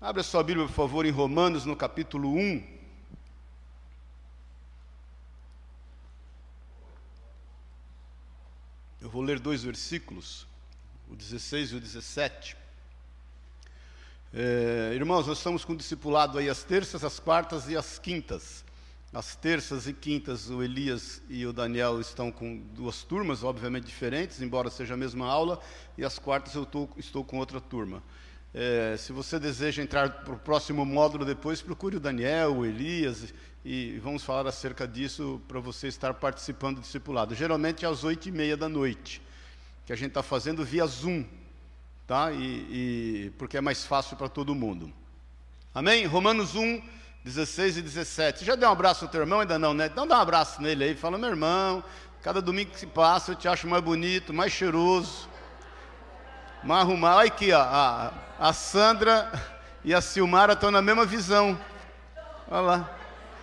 Abra sua Bíblia, por favor, em Romanos, no capítulo 1. Eu vou ler dois versículos, o 16 e o 17. É, irmãos, nós estamos com o discipulado aí às terças, às quartas e às quintas. As terças e quintas, o Elias e o Daniel estão com duas turmas, obviamente diferentes, embora seja a mesma aula, e as quartas eu tô, estou com outra turma. É, se você deseja entrar para o próximo módulo depois, procure o Daniel, o Elias, e vamos falar acerca disso para você estar participando do discipulado. Geralmente é às oito e meia da noite, que a gente está fazendo via Zoom, tá? E, e porque é mais fácil para todo mundo. Amém? Romanos 1, 16 e 17. Você já deu um abraço ao teu irmão? Ainda não, né? Então dá um abraço nele aí. Fala, meu irmão, cada domingo que se passa eu te acho mais bonito, mais cheiroso, mais arrumado. Olha aqui, ó, a, a Sandra e a Silmara estão na mesma visão. Olha lá.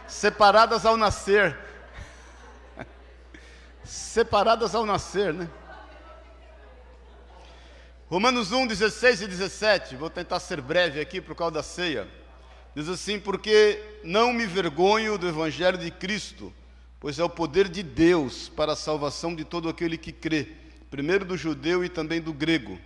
Separadas ao nascer. Separadas ao nascer, né? Romanos 1, 16 e 17. Vou tentar ser breve aqui por causa da ceia. Diz assim: Porque não me vergonho do Evangelho de Cristo, pois é o poder de Deus para a salvação de todo aquele que crê, primeiro do judeu e também do grego,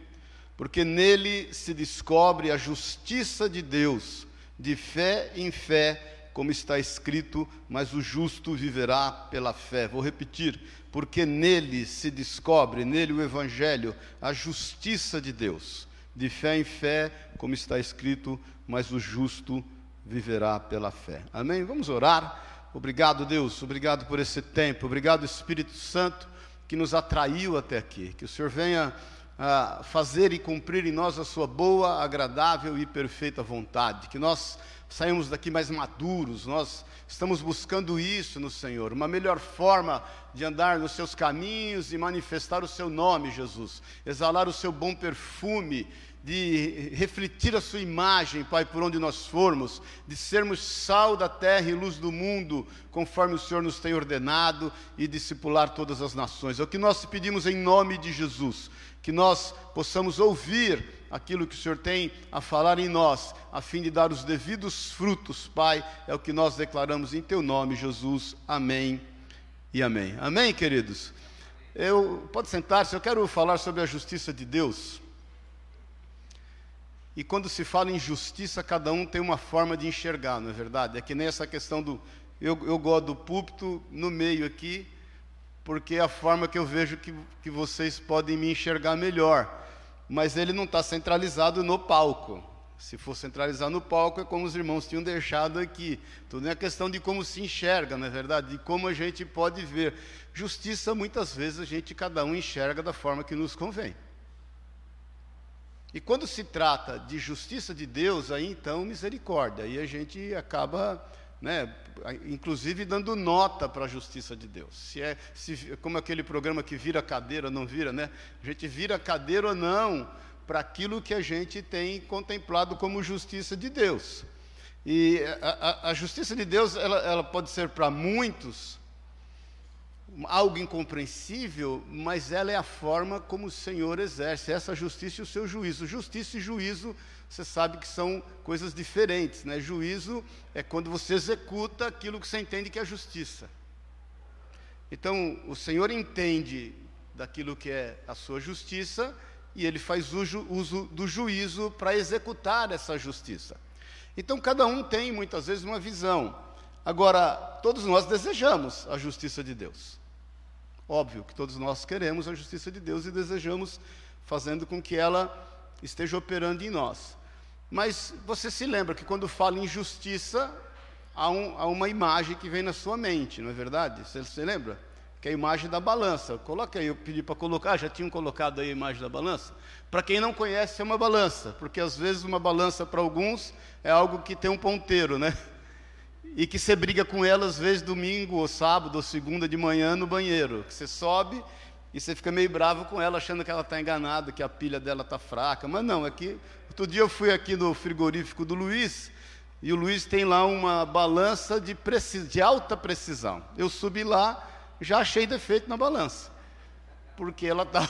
porque nele se descobre a justiça de Deus, de fé em fé, como está escrito, mas o justo viverá pela fé. Vou repetir, porque nele se descobre, nele o Evangelho, a justiça de Deus, de fé em fé, como está escrito, mas o justo viverá pela fé. Amém? Vamos orar. Obrigado, Deus, obrigado por esse tempo, obrigado, Espírito Santo, que nos atraiu até aqui. Que o Senhor venha fazer e cumprir em nós a sua boa, agradável e perfeita vontade. Que nós saímos daqui mais maduros, nós estamos buscando isso no Senhor, uma melhor forma de andar nos seus caminhos e manifestar o seu nome, Jesus, exalar o seu bom perfume de refletir a sua imagem, Pai, por onde nós formos, de sermos sal da terra e luz do mundo, conforme o Senhor nos tem ordenado, e discipular todas as nações. É o que nós te pedimos em nome de Jesus, que nós possamos ouvir aquilo que o Senhor tem a falar em nós, a fim de dar os devidos frutos, Pai, é o que nós declaramos em Teu nome, Jesus. Amém e amém. Amém, queridos? Eu, pode sentar-se, eu quero falar sobre a justiça de Deus. E quando se fala em justiça, cada um tem uma forma de enxergar, não é verdade? É que nem essa questão do. Eu, eu gosto do púlpito no meio aqui, porque é a forma que eu vejo que, que vocês podem me enxergar melhor. Mas ele não está centralizado no palco. Se for centralizar no palco, é como os irmãos tinham deixado aqui. Tudo é questão de como se enxerga, não é verdade? De como a gente pode ver. Justiça, muitas vezes, a gente, cada um enxerga da forma que nos convém. E quando se trata de justiça de Deus, aí então misericórdia. Aí a gente acaba, né, inclusive dando nota para a justiça de Deus. Se é se, como aquele programa que vira cadeira, não vira, né? A gente vira cadeira ou não para aquilo que a gente tem contemplado como justiça de Deus. E a, a, a justiça de Deus, ela, ela pode ser para muitos algo incompreensível, mas ela é a forma como o Senhor exerce essa justiça e o seu juízo. Justiça e juízo, você sabe que são coisas diferentes, né? Juízo é quando você executa aquilo que você entende que é justiça. Então, o Senhor entende daquilo que é a sua justiça e ele faz uso, uso do juízo para executar essa justiça. Então, cada um tem muitas vezes uma visão. Agora, todos nós desejamos a justiça de Deus. Óbvio que todos nós queremos a justiça de Deus e desejamos fazendo com que ela esteja operando em nós. Mas você se lembra que quando fala em justiça, há, um, há uma imagem que vem na sua mente, não é verdade? Você se lembra? Que é a imagem da balança. Coloca aí, eu pedi para colocar, já tinham colocado aí a imagem da balança. Para quem não conhece, é uma balança, porque às vezes uma balança para alguns é algo que tem um ponteiro, né? e que você briga com ela às vezes domingo ou sábado ou segunda de manhã no banheiro. Que você sobe e você fica meio bravo com ela, achando que ela está enganada, que a pilha dela está fraca. Mas não, é que outro dia eu fui aqui no frigorífico do Luiz e o Luiz tem lá uma balança de, precis... de alta precisão. Eu subi lá, já achei defeito na balança, porque ela está.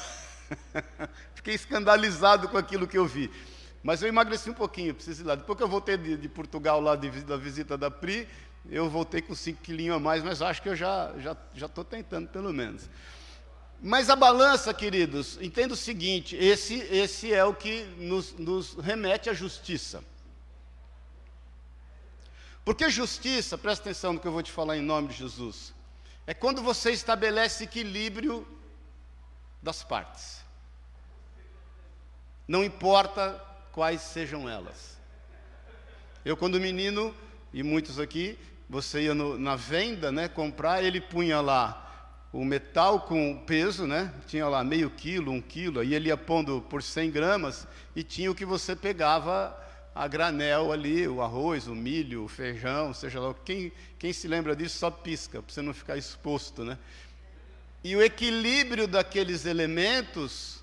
Fiquei escandalizado com aquilo que eu vi. Mas eu emagreci um pouquinho, preciso ir lá. Depois que eu voltei de, de Portugal, lá de, da visita da Pri, eu voltei com 5 quilinhos a mais, mas acho que eu já estou já, já tentando, pelo menos. Mas a balança, queridos, entenda o seguinte: esse, esse é o que nos, nos remete à justiça. Porque justiça, presta atenção no que eu vou te falar em nome de Jesus, é quando você estabelece equilíbrio das partes. Não importa quais sejam elas. Eu, quando menino, e muitos aqui, você ia no, na venda, né, comprar, ele punha lá o metal com peso, né? Tinha lá meio quilo, um quilo, aí ele ia pondo por 100 gramas e tinha o que você pegava a granel ali, o arroz, o milho, o feijão, seja lá. Quem, quem se lembra disso só pisca, para você não ficar exposto, né? E o equilíbrio daqueles elementos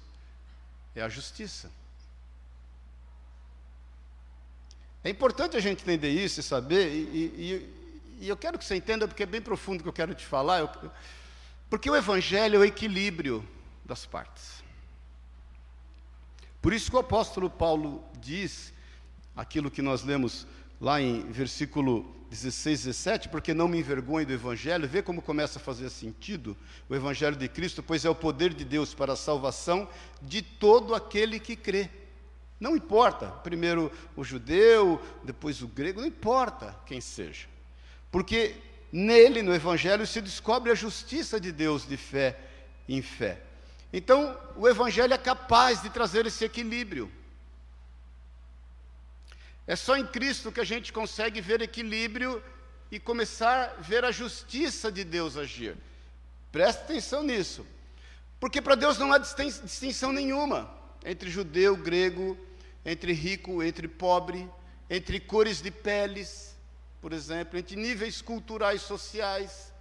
é a justiça. É importante a gente entender isso e saber, e, e, e eu quero que você entenda, porque é bem profundo o que eu quero te falar. Eu, porque o Evangelho é o equilíbrio das partes. Por isso que o apóstolo Paulo diz aquilo que nós lemos lá em versículo 16, 17, porque não me envergonhe do Evangelho, vê como começa a fazer sentido o Evangelho de Cristo, pois é o poder de Deus para a salvação de todo aquele que crê. Não importa, primeiro o judeu, depois o grego, não importa quem seja, porque Nele, no Evangelho, se descobre a justiça de Deus de fé em fé. Então, o Evangelho é capaz de trazer esse equilíbrio. É só em Cristo que a gente consegue ver equilíbrio e começar a ver a justiça de Deus agir. Preste atenção nisso. Porque para Deus não há distinção nenhuma entre judeu, grego, entre rico, entre pobre, entre cores de peles, por exemplo, entre níveis culturais sociais.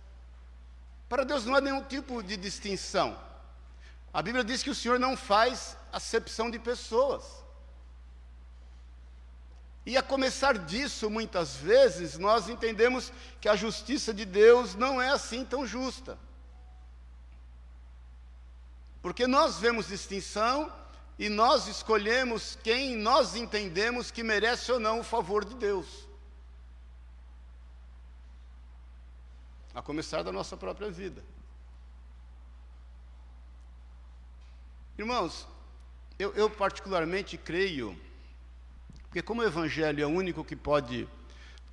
Para Deus não há nenhum tipo de distinção. A Bíblia diz que o Senhor não faz acepção de pessoas. E a começar disso, muitas vezes, nós entendemos que a justiça de Deus não é assim tão justa. Porque nós vemos distinção e nós escolhemos quem nós entendemos que merece ou não o favor de Deus. A começar da nossa própria vida. Irmãos, eu, eu, particularmente creio, porque como o Evangelho é o único que pode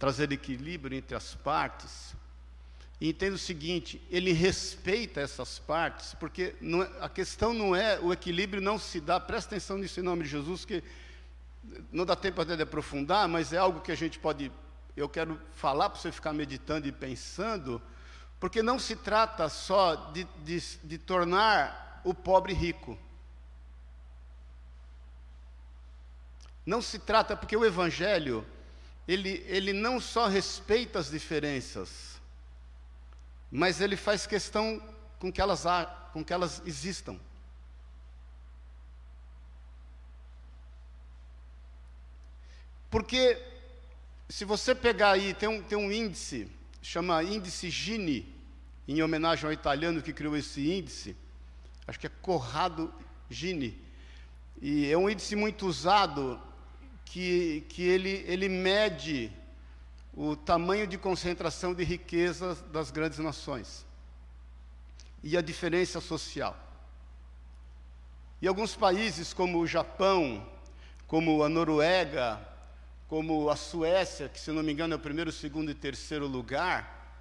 trazer equilíbrio entre as partes, e entendo o seguinte, ele respeita essas partes, porque não, é, a questão não é, o equilíbrio não se dá, presta atenção nisso em nome de Jesus, que não dá tempo até de aprofundar, mas é algo que a gente pode, eu quero falar para você ficar meditando e pensando, porque não se trata só de, de, de tornar o pobre rico. Não se trata, porque o Evangelho, ele, ele não só respeita as diferenças, mas ele faz questão com que elas, com que elas existam. Porque, se você pegar aí, tem um, tem um índice chama índice Gini, em homenagem ao italiano que criou esse índice, acho que é Corrado Gini, e é um índice muito usado que, que ele, ele mede o tamanho de concentração de riqueza das grandes nações e a diferença social. E alguns países como o Japão, como a Noruega, como a Suécia, que se não me engano é o primeiro, segundo e terceiro lugar,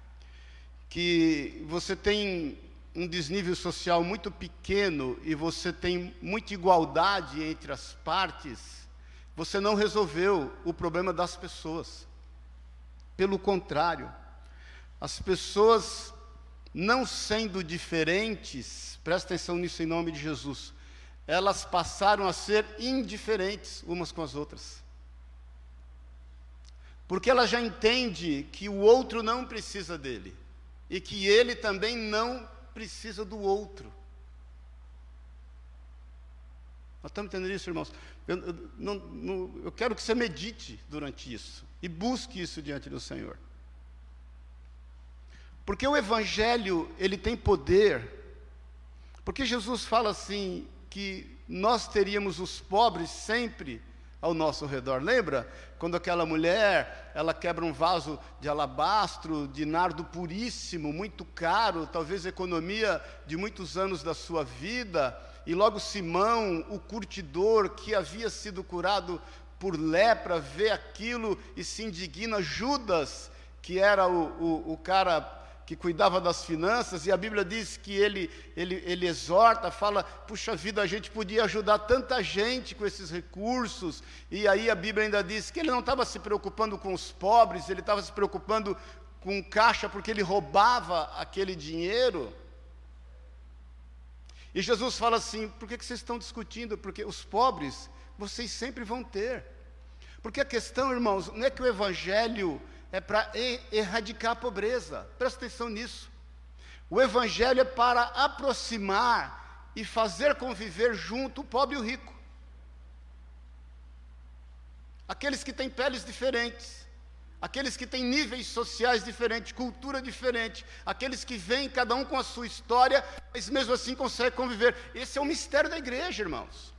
que você tem um desnível social muito pequeno e você tem muita igualdade entre as partes, você não resolveu o problema das pessoas. Pelo contrário, as pessoas não sendo diferentes, presta atenção nisso em nome de Jesus, elas passaram a ser indiferentes umas com as outras porque ela já entende que o outro não precisa dele e que ele também não precisa do outro. Nós estamos entendendo isso, irmãos? Eu, eu, não, não, eu quero que você medite durante isso e busque isso diante do Senhor. Porque o Evangelho, ele tem poder. Porque Jesus fala assim, que nós teríamos os pobres sempre ao nosso redor. Lembra quando aquela mulher, ela quebra um vaso de alabastro, de nardo puríssimo, muito caro, talvez economia de muitos anos da sua vida, e logo Simão, o curtidor que havia sido curado por lepra, vê aquilo e se indigna. Judas, que era o, o, o cara que cuidava das finanças, e a Bíblia diz que ele, ele, ele exorta, fala: puxa vida, a gente podia ajudar tanta gente com esses recursos, e aí a Bíblia ainda diz que ele não estava se preocupando com os pobres, ele estava se preocupando com caixa, porque ele roubava aquele dinheiro. E Jesus fala assim: por que, que vocês estão discutindo? Porque os pobres vocês sempre vão ter. Porque a questão, irmãos, não é que o Evangelho é para erradicar a pobreza. Presta atenção nisso. O Evangelho é para aproximar e fazer conviver junto o pobre e o rico. Aqueles que têm peles diferentes, aqueles que têm níveis sociais diferentes, cultura diferente, aqueles que vêm cada um com a sua história, mas mesmo assim conseguem conviver. Esse é o mistério da igreja, irmãos.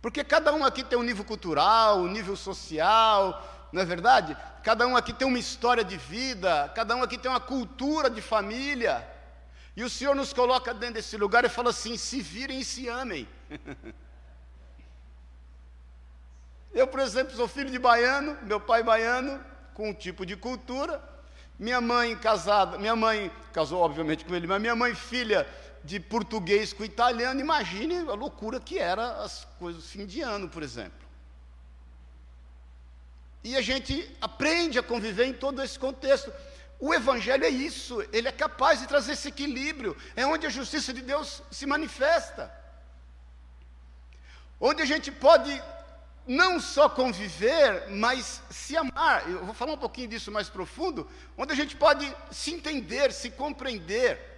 Porque cada um aqui tem um nível cultural, um nível social, não é verdade? Cada um aqui tem uma história de vida, cada um aqui tem uma cultura de família. E o Senhor nos coloca dentro desse lugar e fala assim: se virem e se amem. Eu, por exemplo, sou filho de baiano, meu pai baiano, com um tipo de cultura. Minha mãe casada, minha mãe casou obviamente com ele, mas minha mãe filha de português com italiano, imagine a loucura que era as coisas fim de ano, por exemplo. E a gente aprende a conviver em todo esse contexto. O Evangelho é isso, ele é capaz de trazer esse equilíbrio, é onde a justiça de Deus se manifesta. Onde a gente pode não só conviver, mas se amar. Eu vou falar um pouquinho disso mais profundo, onde a gente pode se entender, se compreender.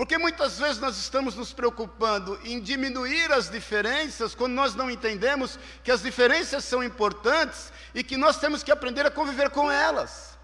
Porque muitas vezes nós estamos nos preocupando em diminuir as diferenças quando nós não entendemos que as diferenças são importantes e que nós temos que aprender a conviver com elas.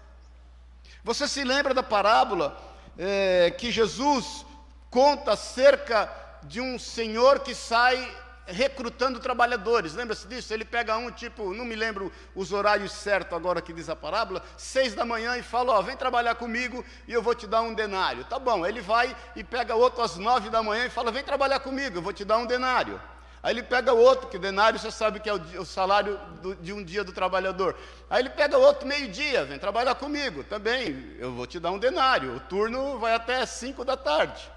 Você se lembra da parábola é, que Jesus conta acerca de um senhor que sai recrutando trabalhadores. Lembra-se disso? Ele pega um tipo, não me lembro os horários certos agora que diz a parábola, seis da manhã e fala: Ó, vem trabalhar comigo e eu vou te dar um denário. Tá bom, ele vai e pega outro às nove da manhã e fala: Vem trabalhar comigo, eu vou te dar um denário. Aí ele pega outro, que denário você sabe que é o, salário do, de um dia do trabalhador. Aí ele pega outro meio-dia, vem trabalhar comigo, também, eu vou te dar um denário. O turno vai até cinco da tarde.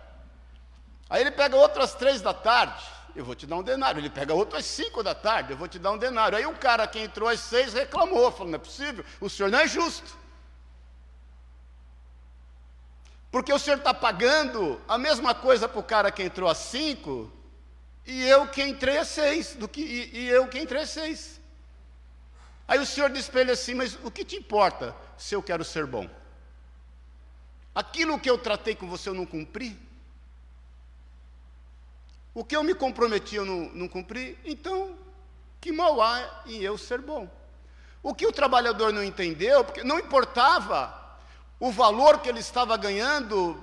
Aí ele pega outro às três da tarde eu vou te dar um denário. Ele pega outro às cinco da tarde, eu vou te dar um denário. Aí o cara que entrou às seis reclamou, falou: não é possível, o senhor não é justo. Porque o senhor está pagando a mesma coisa para o cara que entrou às cinco, e eu que entrei às seis, do que, e, e eu que entrei às seis. Aí o senhor diz para ele assim: mas o que te importa se eu quero ser bom? Aquilo que eu tratei com você eu não cumpri? O que eu me comprometi eu não, não cumpri, então que mal há em eu ser bom? O que o trabalhador não entendeu, porque não importava o valor que ele estava ganhando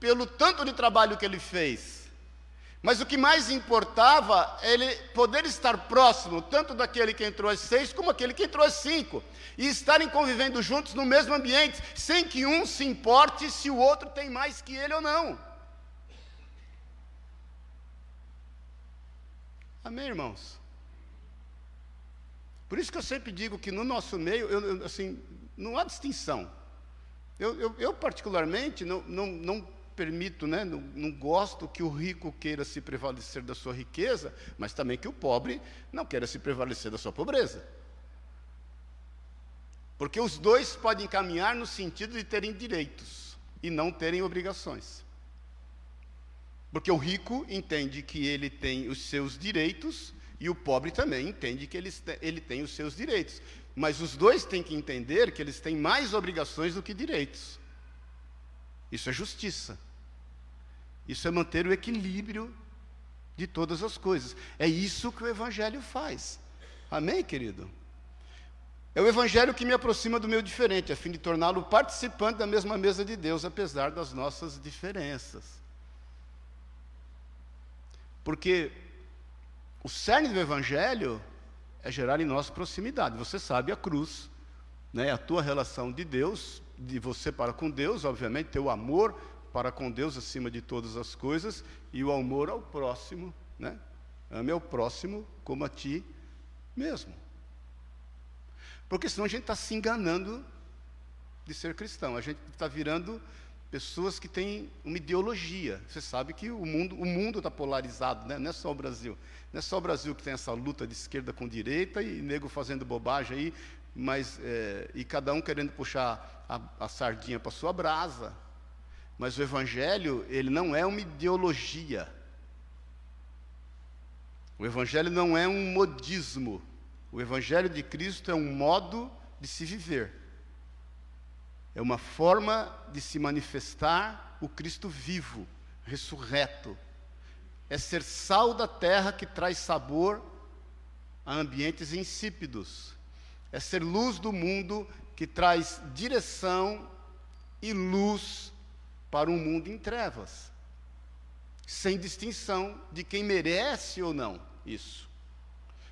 pelo tanto de trabalho que ele fez. Mas o que mais importava é ele poder estar próximo, tanto daquele que entrou às seis, como aquele que entrou às cinco, e estarem convivendo juntos no mesmo ambiente, sem que um se importe se o outro tem mais que ele ou não. Amém, irmãos? Por isso que eu sempre digo que no nosso meio, eu, eu, assim, não há distinção. Eu, eu, particularmente, não, não, não permito, né, não, não, gosto que o rico queira se prevalecer da sua riqueza, mas também que o pobre não queira se prevalecer da sua pobreza. Porque os dois podem caminhar no sentido de terem direitos e não terem obrigações. Porque o rico entende que ele tem os seus direitos e o pobre também entende que ele, ele tem os seus direitos. Mas os dois têm que entender que eles têm mais obrigações do que direitos. Isso é justiça. Isso é manter o equilíbrio de todas as coisas. É isso que o Evangelho faz. Amém, querido? É o Evangelho que me aproxima do meu diferente, a fim de torná-lo participante da mesma mesa de Deus, apesar das nossas diferenças. Porque o cerne do Evangelho é gerar em nós proximidade. Você sabe a cruz, né? a tua relação de Deus, de você para com Deus, obviamente, teu amor para com Deus acima de todas as coisas e o amor ao próximo, né? Ame ao próximo como a ti mesmo. Porque senão a gente está se enganando de ser cristão. A gente está virando pessoas que têm uma ideologia. Você sabe que o mundo o mundo está polarizado, né? não é só o Brasil. Não é só o Brasil que tem essa luta de esquerda com direita e nego fazendo bobagem aí, mas é, e cada um querendo puxar a, a sardinha para sua brasa. Mas o Evangelho ele não é uma ideologia. O Evangelho não é um modismo. O Evangelho de Cristo é um modo de se viver. É uma forma de se manifestar o Cristo vivo, ressurreto. É ser sal da terra que traz sabor a ambientes insípidos. É ser luz do mundo que traz direção e luz para um mundo em trevas, sem distinção de quem merece ou não isso.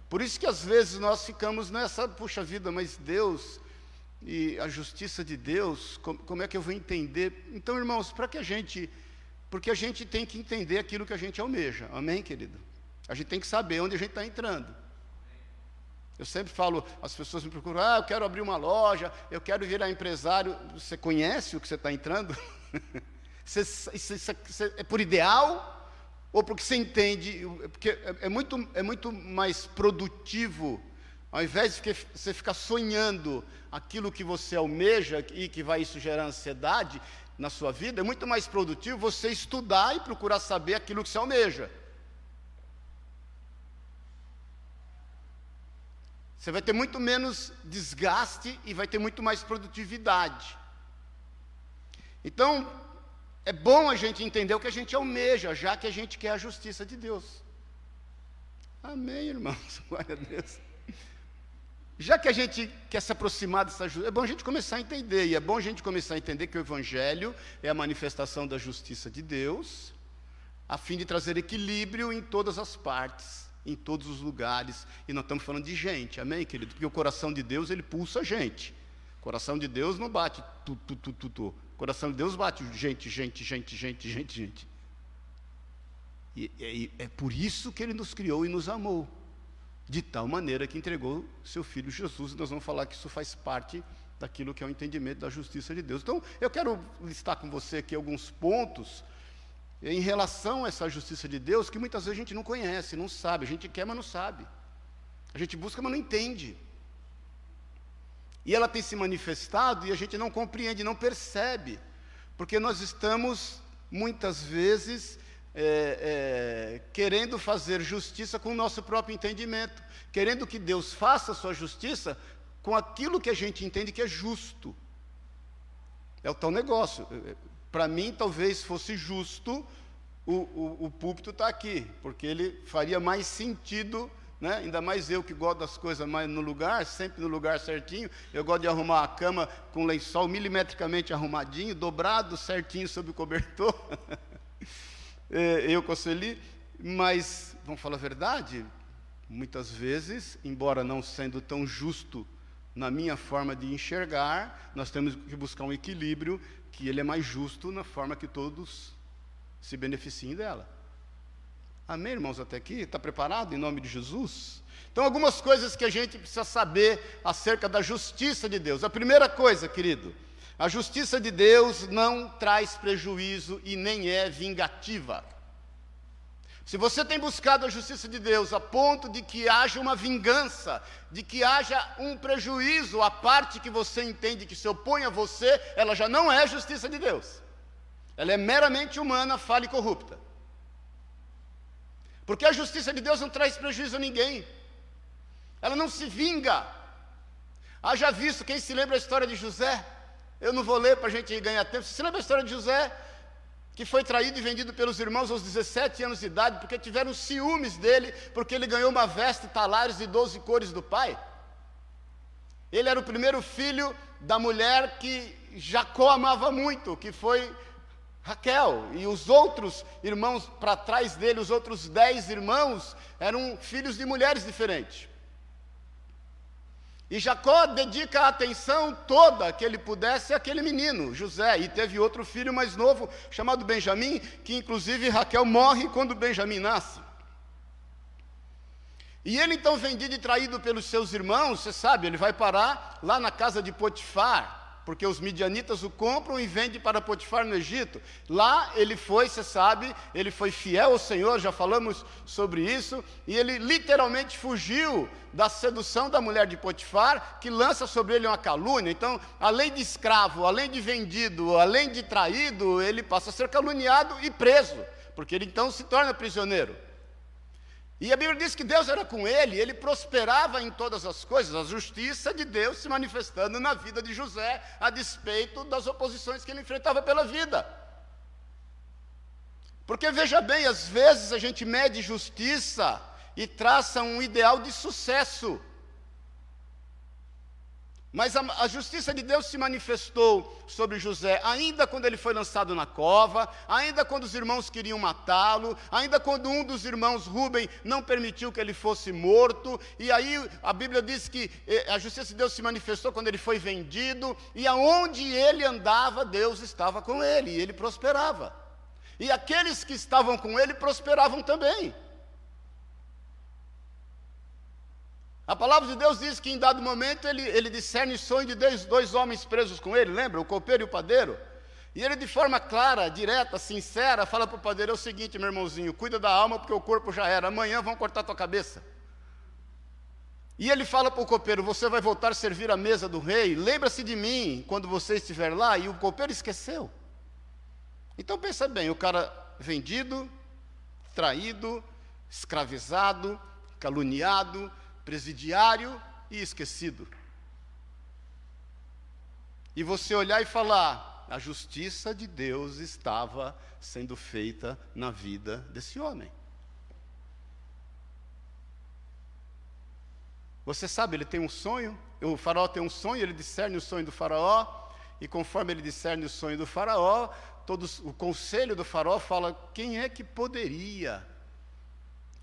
Por isso que às vezes nós ficamos nessa, puxa vida, mas Deus e a justiça de Deus, como, como é que eu vou entender? Então, irmãos, para que a gente, porque a gente tem que entender aquilo que a gente almeja, amém, querido? A gente tem que saber onde a gente está entrando. Eu sempre falo, as pessoas me procuram, ah, eu quero abrir uma loja, eu quero virar empresário. Você conhece o que você está entrando? você, você, você, é por ideal? Ou porque você entende, porque é, é muito, é muito mais produtivo ao invés de você ficar sonhando aquilo que você almeja e que vai isso gerar ansiedade na sua vida, é muito mais produtivo você estudar e procurar saber aquilo que você almeja. Você vai ter muito menos desgaste e vai ter muito mais produtividade. Então, é bom a gente entender o que a gente almeja, já que a gente quer a justiça de Deus. Amém, irmãos. Glória a Deus. Já que a gente quer se aproximar dessa justiça, é bom a gente começar a entender, e é bom a gente começar a entender que o Evangelho é a manifestação da justiça de Deus, a fim de trazer equilíbrio em todas as partes, em todos os lugares, e nós estamos falando de gente, amém, querido? Porque o coração de Deus, ele pulsa a gente. O coração de Deus não bate tu, tu, tu, tu, tu. O coração de Deus bate gente, gente, gente, gente, gente, gente. E, e é por isso que ele nos criou e nos amou de tal maneira que entregou seu filho Jesus, e nós vamos falar que isso faz parte daquilo que é o entendimento da justiça de Deus. Então, eu quero listar com você aqui alguns pontos em relação a essa justiça de Deus que muitas vezes a gente não conhece, não sabe, a gente quer, mas não sabe. A gente busca, mas não entende. E ela tem se manifestado e a gente não compreende, não percebe, porque nós estamos muitas vezes é, é, querendo fazer justiça com o nosso próprio entendimento, querendo que Deus faça a sua justiça com aquilo que a gente entende que é justo. É o tal negócio. É, Para mim, talvez fosse justo o, o, o púlpito estar tá aqui, porque ele faria mais sentido né? ainda mais eu que gosto das coisas mais no lugar, sempre no lugar certinho. Eu gosto de arrumar a cama com lençol milimetricamente arrumadinho, dobrado certinho sobre o cobertor. É, eu com mas, vamos falar a verdade, muitas vezes, embora não sendo tão justo na minha forma de enxergar, nós temos que buscar um equilíbrio que ele é mais justo na forma que todos se beneficiem dela. Amém, irmãos, até aqui? Está preparado em nome de Jesus? Então, algumas coisas que a gente precisa saber acerca da justiça de Deus. A primeira coisa, querido, a justiça de Deus não traz prejuízo e nem é vingativa. Se você tem buscado a justiça de Deus a ponto de que haja uma vingança, de que haja um prejuízo à parte que você entende que se opõe a você, ela já não é justiça de Deus. Ela é meramente humana, falha e corrupta. Porque a justiça de Deus não traz prejuízo a ninguém. Ela não se vinga. Haja visto, quem se lembra a história de José? Eu não vou ler para a gente ganhar tempo. Você lembra a história de José? Que foi traído e vendido pelos irmãos aos 17 anos de idade, porque tiveram ciúmes dele, porque ele ganhou uma veste, talários e 12 cores do pai. Ele era o primeiro filho da mulher que Jacó amava muito, que foi Raquel e os outros irmãos para trás dele, os outros dez irmãos, eram filhos de mulheres diferentes. E Jacó dedica a atenção toda que ele pudesse àquele menino, José, e teve outro filho mais novo, chamado Benjamim, que inclusive Raquel morre quando Benjamim nasce. E ele então vendido e traído pelos seus irmãos, você sabe, ele vai parar lá na casa de Potifar, porque os midianitas o compram e vendem para Potifar no Egito. Lá ele foi, você sabe, ele foi fiel ao Senhor, já falamos sobre isso, e ele literalmente fugiu da sedução da mulher de Potifar, que lança sobre ele uma calúnia. Então, além de escravo, além de vendido, além de traído, ele passa a ser caluniado e preso, porque ele então se torna prisioneiro. E a Bíblia diz que Deus era com ele, ele prosperava em todas as coisas, a justiça de Deus se manifestando na vida de José, a despeito das oposições que ele enfrentava pela vida. Porque veja bem, às vezes a gente mede justiça e traça um ideal de sucesso. Mas a, a, justiça de Deus se manifestou sobre José, ainda quando ele foi lançado na cova, ainda quando os irmãos queriam matá-lo, ainda quando um dos irmãos, Rubem, não permitiu que ele fosse morto, e aí a Bíblia diz que eh, a justiça de Deus se manifestou quando ele foi vendido, e aonde ele andava, Deus estava com ele, e ele prosperava. E aqueles que estavam com ele prosperavam também. A palavra de Deus diz que em dado momento ele, ele discerne o sonho de dois, dois homens presos com ele, lembra? O copeiro e o padeiro. E ele, de forma clara, direta, sincera, fala para o padeiro: é o seguinte, meu irmãozinho, cuida da alma porque o corpo já era, amanhã vão cortar tua cabeça. E ele fala para o copeiro: Você vai voltar a servir a mesa do rei, lembra-se de mim quando você estiver lá. E o copeiro esqueceu. Então pensa bem: o cara vendido, traído, escravizado, caluniado, presidiário e esquecido. E você olhar e falar: a justiça de Deus estava sendo feita na vida desse homem. Você sabe, ele tem um sonho, o faraó tem um sonho, ele discerne o sonho do faraó, e conforme ele discerne o sonho do faraó, todos, o conselho do faraó fala: quem é que poderia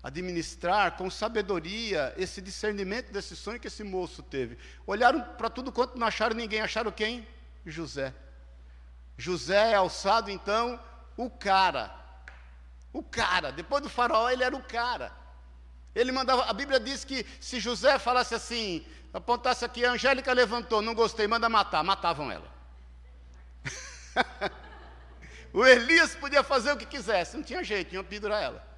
administrar com sabedoria esse discernimento desse sonho que esse moço teve. Olharam para tudo quanto não acharam ninguém, acharam quem? José. José é alçado então o cara. O cara, depois do faraó ele era o cara. Ele mandava, a Bíblia diz que se José falasse assim, apontasse aqui, a Angélica levantou, não gostei, manda matar, matavam ela. o Elias podia fazer o que quisesse, não tinha jeito, tinha pendurar ela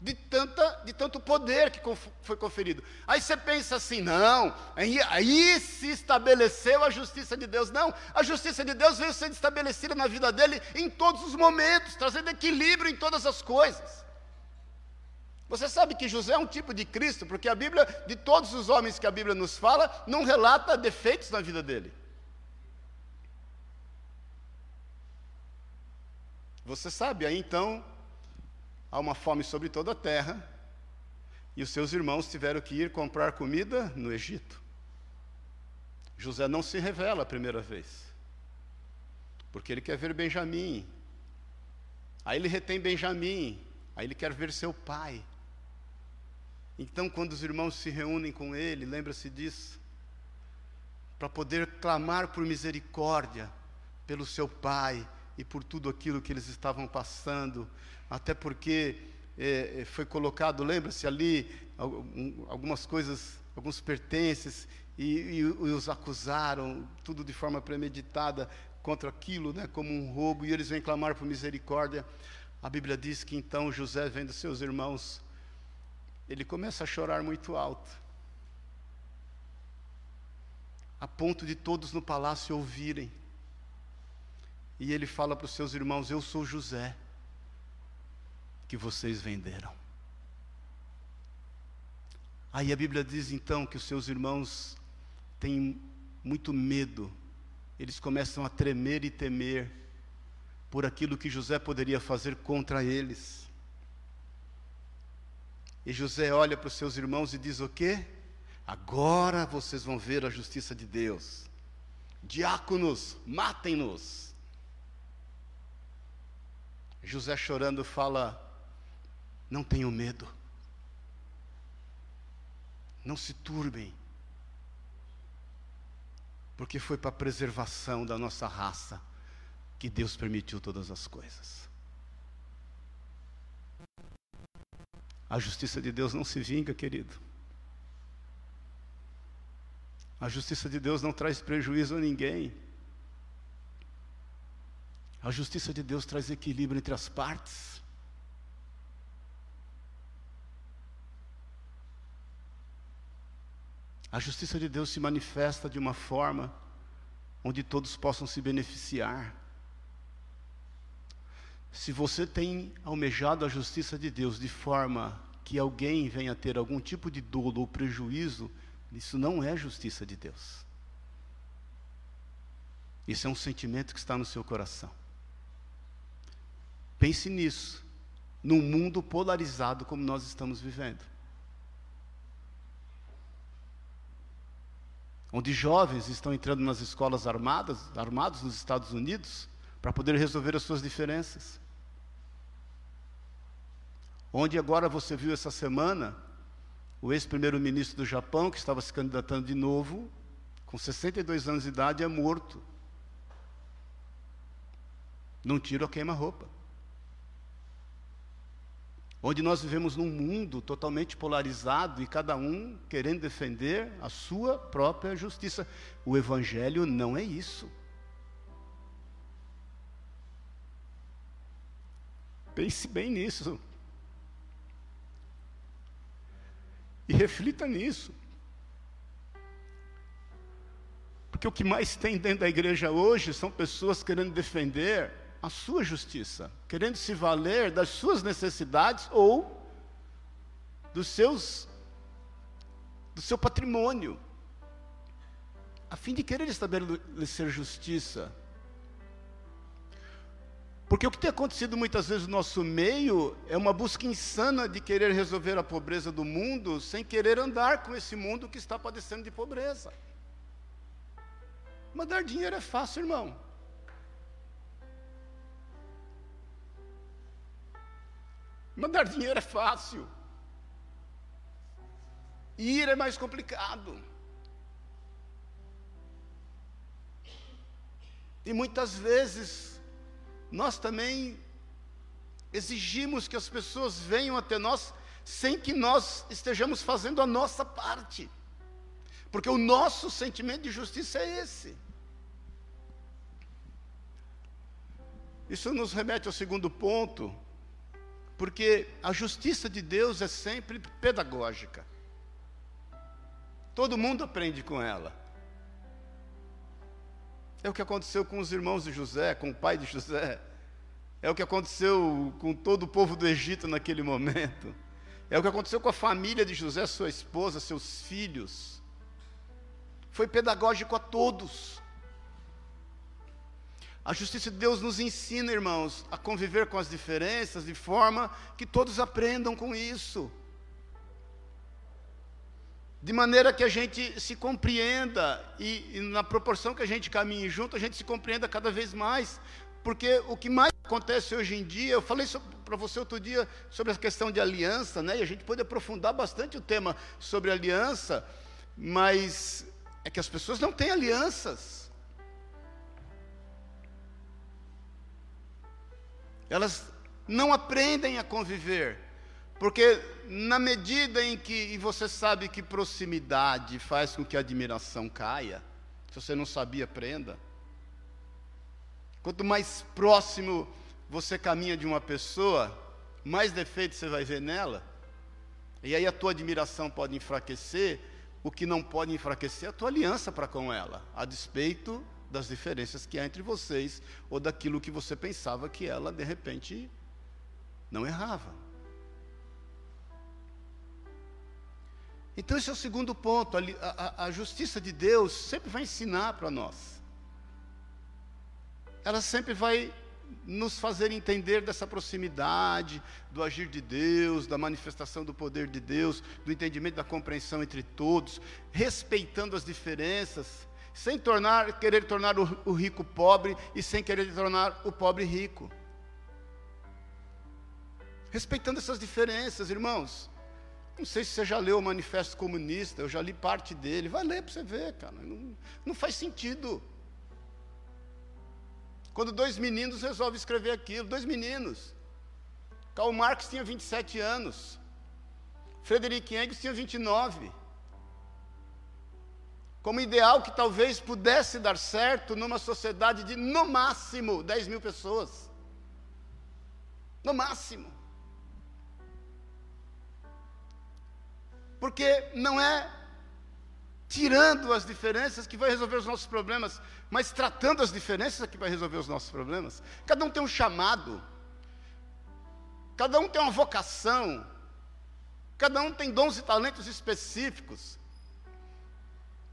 de, tanta, de tanto poder que foi conferido. Aí você pensa assim, não, aí, aí se estabeleceu a justiça de Deus. Não, a justiça de Deus veio sendo estabelecida na vida dele em todos os momentos, trazendo equilíbrio em todas as coisas. Você sabe que José é um tipo de Cristo, porque a Bíblia, de todos os homens que a Bíblia nos fala, não relata defeitos na vida dele. Você sabe, aí então há uma fome sobre toda a terra, e os seus irmãos tiveram que ir comprar comida no Egito. José não se revela a primeira vez, porque ele quer ver Benjamim. Aí ele retém Benjamim, aí ele quer ver seu pai. Então, quando os irmãos se reúnem com ele, lembra-se disso, para poder clamar por misericórdia pelo seu pai e por tudo aquilo que eles estavam passando, até porque é, é, foi colocado, lembra-se ali, algumas coisas, alguns pertences, e, e, os acusaram, tudo de forma premeditada contra aquilo, né, como um roubo, e eles vêm clamar por misericórdia. A Bíblia diz que então José, vendo seus irmãos, ele começa a chorar muito alto, a ponto de todos no palácio ouvirem. E ele fala para os seus irmãos: Eu sou José que vocês venderam. Aí a Bíblia diz então que os seus irmãos têm muito medo, eles começam a tremer e temer por aquilo que José poderia fazer contra eles. E José olha para os seus irmãos e diz o quê? Agora vocês vão ver a justiça de Deus. Diáconos, matem-nos. José chorando fala: Não tenham medo, não se turbem, porque foi para a preservação da nossa raça que Deus permitiu todas as coisas. A justiça de Deus não se vinga, querido. A justiça de Deus não traz prejuízo a ninguém. A justiça de Deus traz equilíbrio entre as partes. A justiça de Deus se manifesta de uma forma onde todos possam se beneficiar. Se você tem almejado a justiça de Deus de forma que alguém venha ter algum tipo de dolo ou prejuízo, isso não é justiça de Deus. Isso é um sentimento que está no seu coração. Pense nisso, num mundo polarizado como nós estamos vivendo. Onde jovens estão entrando nas escolas armadas, armados nos Estados Unidos, para poder resolver as suas diferenças. Onde agora você viu essa semana o ex-primeiro-ministro do Japão, que estava se candidatando de novo, com 62 anos de idade, é morto. Num tiro a queima-roupa onde nós vivemos num mundo totalmente polarizado e cada um querendo defender a sua própria justiça. O Evangelho não é isso. Pense bem nisso. E reflita nisso. Porque o que mais tem dentro da igreja hoje são pessoas querendo defender a sua justiça, querendo se valer das suas necessidades ou dos seus do seu patrimônio, a fim de querer estabelecer justiça. Porque o que tem acontecido muitas vezes no nosso meio é uma busca insana de querer resolver a pobreza do mundo sem querer andar com esse mundo que está padecendo de pobreza. Mandar dinheiro é fácil, irmão. Mandar dinheiro é fácil. Ir é mais complicado. E muitas vezes nós também exigimos que as pessoas venham até nós sem que nós estejamos fazendo a nossa parte. Porque o nosso sentimento de justiça é esse. Isso nos remete ao segundo ponto, porque a justiça de Deus é sempre pedagógica. Todo mundo aprende com ela. É o que aconteceu com os irmãos de José, com o pai de José. É o que aconteceu com todo o povo do Egito naquele momento. É o que aconteceu com a família de José, sua esposa, seus filhos. Foi pedagógico a todos. A justiça de Deus nos ensina, irmãos, a conviver com as diferenças de forma que todos aprendam com isso. De maneira que a gente se compreenda e, e na proporção que a gente caminhe junto, a gente se compreenda cada vez mais. Porque o que mais acontece hoje em dia, eu falei para você outro dia sobre a questão de aliança, né? E a gente pode aprofundar bastante o tema sobre aliança, mas é que as pessoas não têm alianças. Elas não aprendem a conviver. Porque na medida em que, e você sabe que proximidade faz com que a admiração caia, se você não sabia, aprenda. Quanto mais próximo você caminha de uma pessoa, mais defeitos você vai ver nela. E aí a tua admiração pode enfraquecer, o que não pode enfraquecer é a tua aliança para com ela, a despeito das diferenças que há entre vocês ou daquilo que você pensava que ela de repente não errava. Então, esse é o segundo ponto. A, a, a justiça de Deus sempre vai ensinar para nós. Ela sempre vai nos fazer entender dessa proximidade, do agir de Deus, da manifestação do poder de Deus, do entendimento da compreensão entre todos, respeitando as diferenças, sem tornar, querer tornar o, o rico pobre e sem querer tornar o pobre rico. Respeitando essas diferenças, irmãos. Não sei se você já leu o Manifesto Comunista, eu já li parte dele. Vai ler para você ver, cara. Não, não faz sentido. Quando dois meninos resolvem escrever aquilo, dois meninos. Karl Marx tinha 27 anos. Frederick Engels tinha 29. Como ideal que talvez pudesse dar certo numa sociedade de, no máximo, 10 mil pessoas. No máximo. Porque não é tirando as diferenças que vai resolver os nossos problemas, mas tratando as diferenças que vai resolver os nossos problemas. Cada um tem um chamado, cada um tem uma vocação, cada um tem dons e talentos específicos.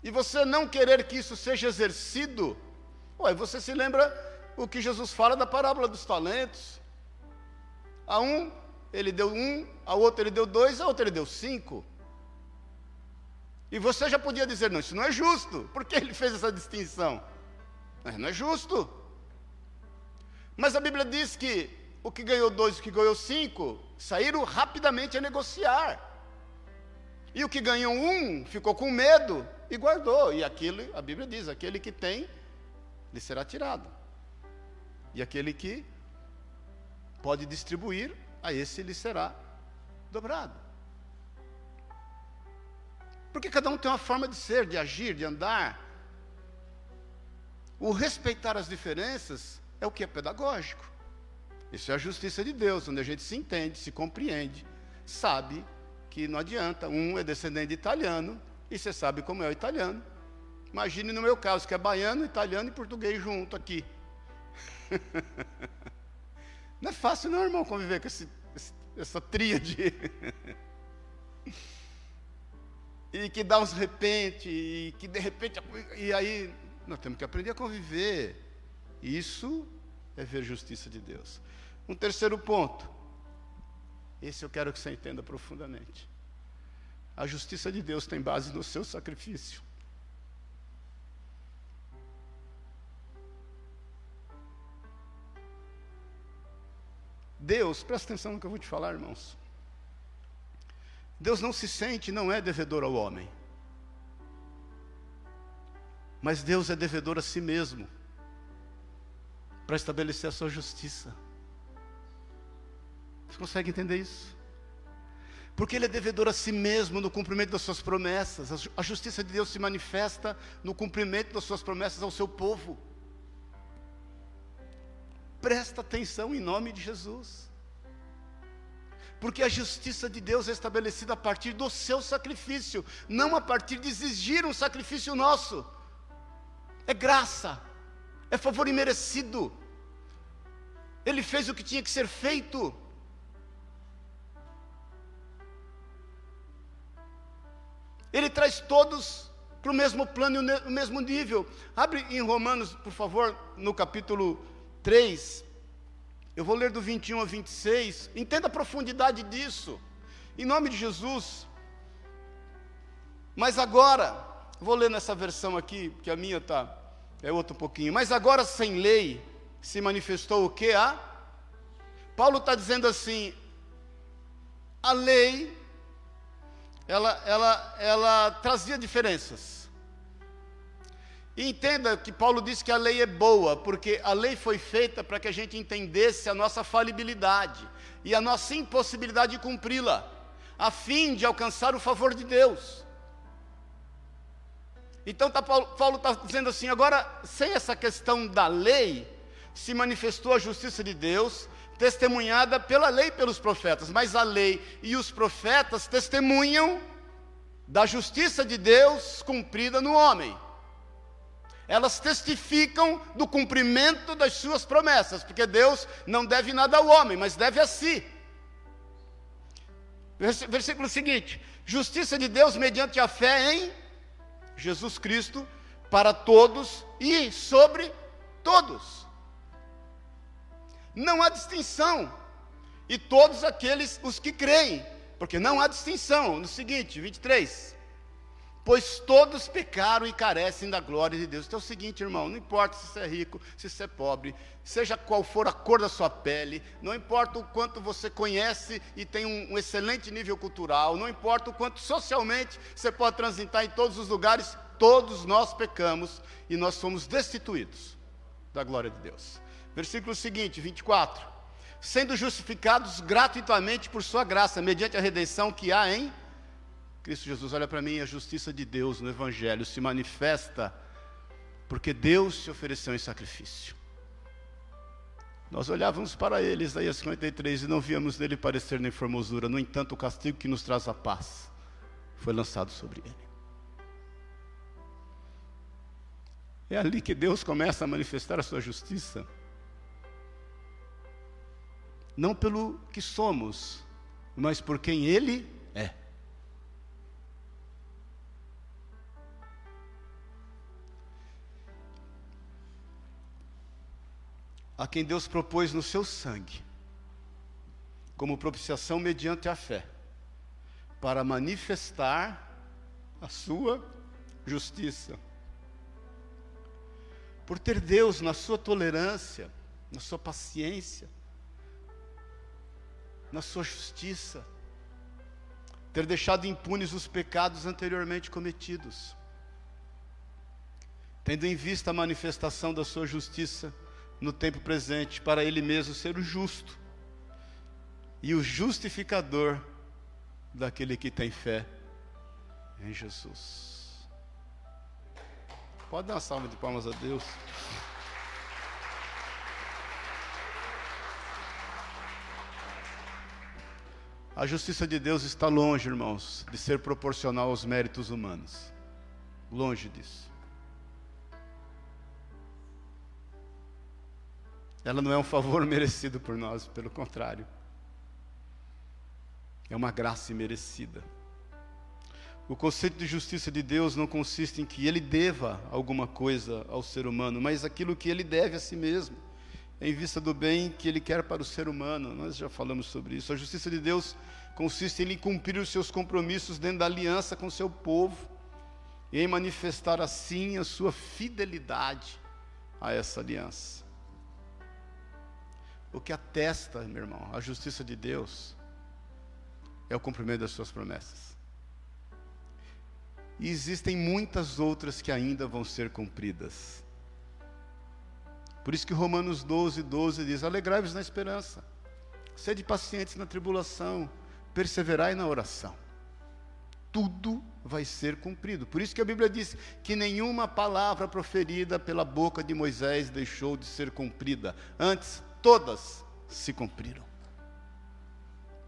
E você não querer que isso seja exercido, ué, você se lembra o que Jesus fala da parábola dos talentos. A um ele deu um, a outro ele deu dois, a outro ele deu cinco. E você já podia dizer, não, isso não é justo. Por que ele fez essa distinção? É, não é justo. Mas a Bíblia diz que o que ganhou dois e o que ganhou cinco saíram rapidamente a negociar. E o que ganhou um ficou com medo e guardou. E aquilo, a Bíblia diz, aquele que tem, lhe será tirado. E aquele que pode distribuir, a esse lhe será dobrado. Porque cada um tem uma forma de ser, de agir, de andar. O respeitar as diferenças é o que é pedagógico. Isso é a justiça de Deus, onde a gente se entende, se compreende, sabe que não adianta. Um é descendente de italiano, e você sabe como é o italiano. Imagine no meu caso, que é baiano, italiano e português junto aqui. não é fácil, não, irmão, conviver com esse, essa tríade. e que dá uns repente, e que de repente, e aí nós temos que aprender a conviver. Isso é ver justiça de Deus. Um terceiro ponto, esse eu quero que você entenda profundamente. A justiça de Deus tem base no seu sacrifício. Deus, presta atenção no que eu vou te falar, irmãos. Deus não se sente, não é devedor ao homem. Mas Deus é devedor a si mesmo para estabelecer a sua justiça. Você consegue entender isso? Porque Ele é devedor a si mesmo no cumprimento das suas promessas. A justiça de Deus se manifesta no cumprimento das suas promessas ao seu povo. Presta atenção em nome de Jesus. Porque a justiça de Deus é estabelecida a partir do seu sacrifício, não a partir de exigir um sacrifício nosso. É graça, é favor imerecido. Ele fez o que tinha que ser feito. Ele traz todos para o mesmo plano e o mesmo nível. Abre em Romanos, por favor, no capítulo 3, eu vou ler do 21 a 26. Entenda a profundidade disso. Em nome de Jesus. Mas agora, vou ler nessa versão aqui, que a minha tá é outro pouquinho. Mas agora sem lei se manifestou o que a Paulo está dizendo assim: a lei ela, ela, ela trazia diferenças. E entenda que Paulo disse que a lei é boa, porque a lei foi feita para que a gente entendesse a nossa falibilidade e a nossa impossibilidade de cumpri-la, a fim de alcançar o favor de Deus. Então tá, Paulo está dizendo assim: agora, sem essa questão da lei, se manifestou a justiça de Deus, testemunhada pela lei e pelos profetas, mas a lei e os profetas testemunham da justiça de Deus cumprida no homem elas testificam do cumprimento das suas promessas, porque Deus não deve nada ao homem, mas deve a si. Versículo seguinte: justiça de Deus mediante a fé em Jesus Cristo para todos e sobre todos. Não há distinção. E todos aqueles os que creem, porque não há distinção. No seguinte, 23. pois todos pecaram e carecem da glória de Deus. Então é o seguinte, irmão, não importa se você é rico, se você é pobre, seja qual for a cor da sua pele, não importa o quanto você conhece e tem um, um excelente nível cultural, não importa o quanto socialmente você pode transitar em todos os lugares, todos nós pecamos e nós somos destituídos da glória de Deus. Versículo seguinte, 24. Sendo justificados gratuitamente por sua graça, mediante a redenção que há em Cristo Jesus, olha para mim, a justiça de Deus no Evangelho se manifesta porque Deus se ofereceu em sacrifício. Nós olhávamos para ele, Isaías 53, e não víamos nele parecer nem formosura, no entanto, o castigo que nos traz a paz foi lançado sobre ele. É ali que Deus começa a manifestar a sua justiça. Não pelo que somos, mas por quem Ele é. a quem Deus propôs no seu sangue, como propiciação mediante a fé, para manifestar a sua justiça. Por ter Deus na sua tolerância, na sua paciência, na sua justiça, ter deixado impunes os pecados anteriormente cometidos, tendo em vista a manifestação da sua justiça no tempo presente, para Ele mesmo ser o justo e o justificador daquele que tem fé em Jesus. Pode dar uma salva de palmas a Deus. A justiça de Deus está longe, irmãos, de ser proporcional aos méritos humanos. Longe disso. Ela não é um favor merecido por nós, pelo contrário. É uma graça imerecida. O conceito de justiça de Deus não consiste em que ele deva alguma coisa ao ser humano, mas aquilo que ele deve a si mesmo, em vista do bem que ele quer para o ser humano. Nós já falamos sobre isso. A justiça de Deus consiste em ele cumprir os seus compromissos dentro da aliança com seu povo e em manifestar assim a sua fidelidade a essa aliança. O que atesta, meu irmão, a justiça de Deus é o cumprimento das suas promessas. E existem muitas outras que ainda vão ser cumpridas. Por isso que Romanos 12, 12 diz: Alegrai-vos na esperança, sede pacientes na tribulação, perseverai na oração. Tudo vai ser cumprido. Por isso que a Bíblia diz que nenhuma palavra proferida pela boca de Moisés deixou de ser cumprida. Antes, todas se cumpriram.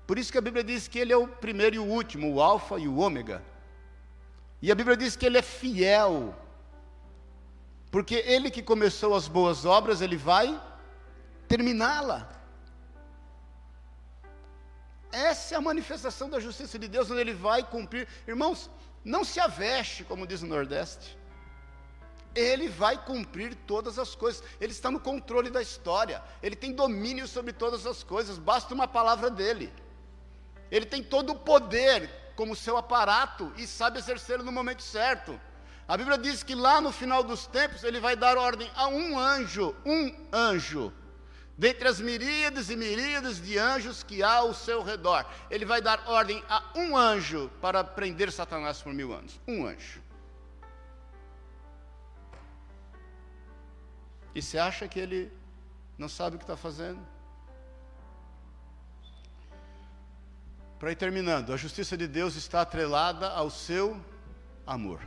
Por isso que a Bíblia diz que ele é o primeiro e o último, o Alfa e o Ômega. E a Bíblia diz que ele é fiel. Porque ele que começou as boas obras, ele vai terminá-la. Essa é a manifestação da justiça de Deus, onde ele vai cumprir. Irmãos, não se aveste, como diz o Nordeste. Ele vai cumprir todas as coisas. Ele está no controle da história. Ele tem domínio sobre todas as coisas. Basta uma palavra dele. Ele tem todo o poder como seu aparato e sabe exercê-lo no momento certo. A Bíblia diz que lá no final dos tempos ele vai dar ordem a um anjo, um anjo, dentre as miríades e miríades de anjos que há ao seu redor. Ele vai dar ordem a um anjo para prender Satanás por mil anos. Um anjo. E você acha que ele não sabe o que está fazendo? Para ir terminando, a justiça de Deus está atrelada ao seu amor.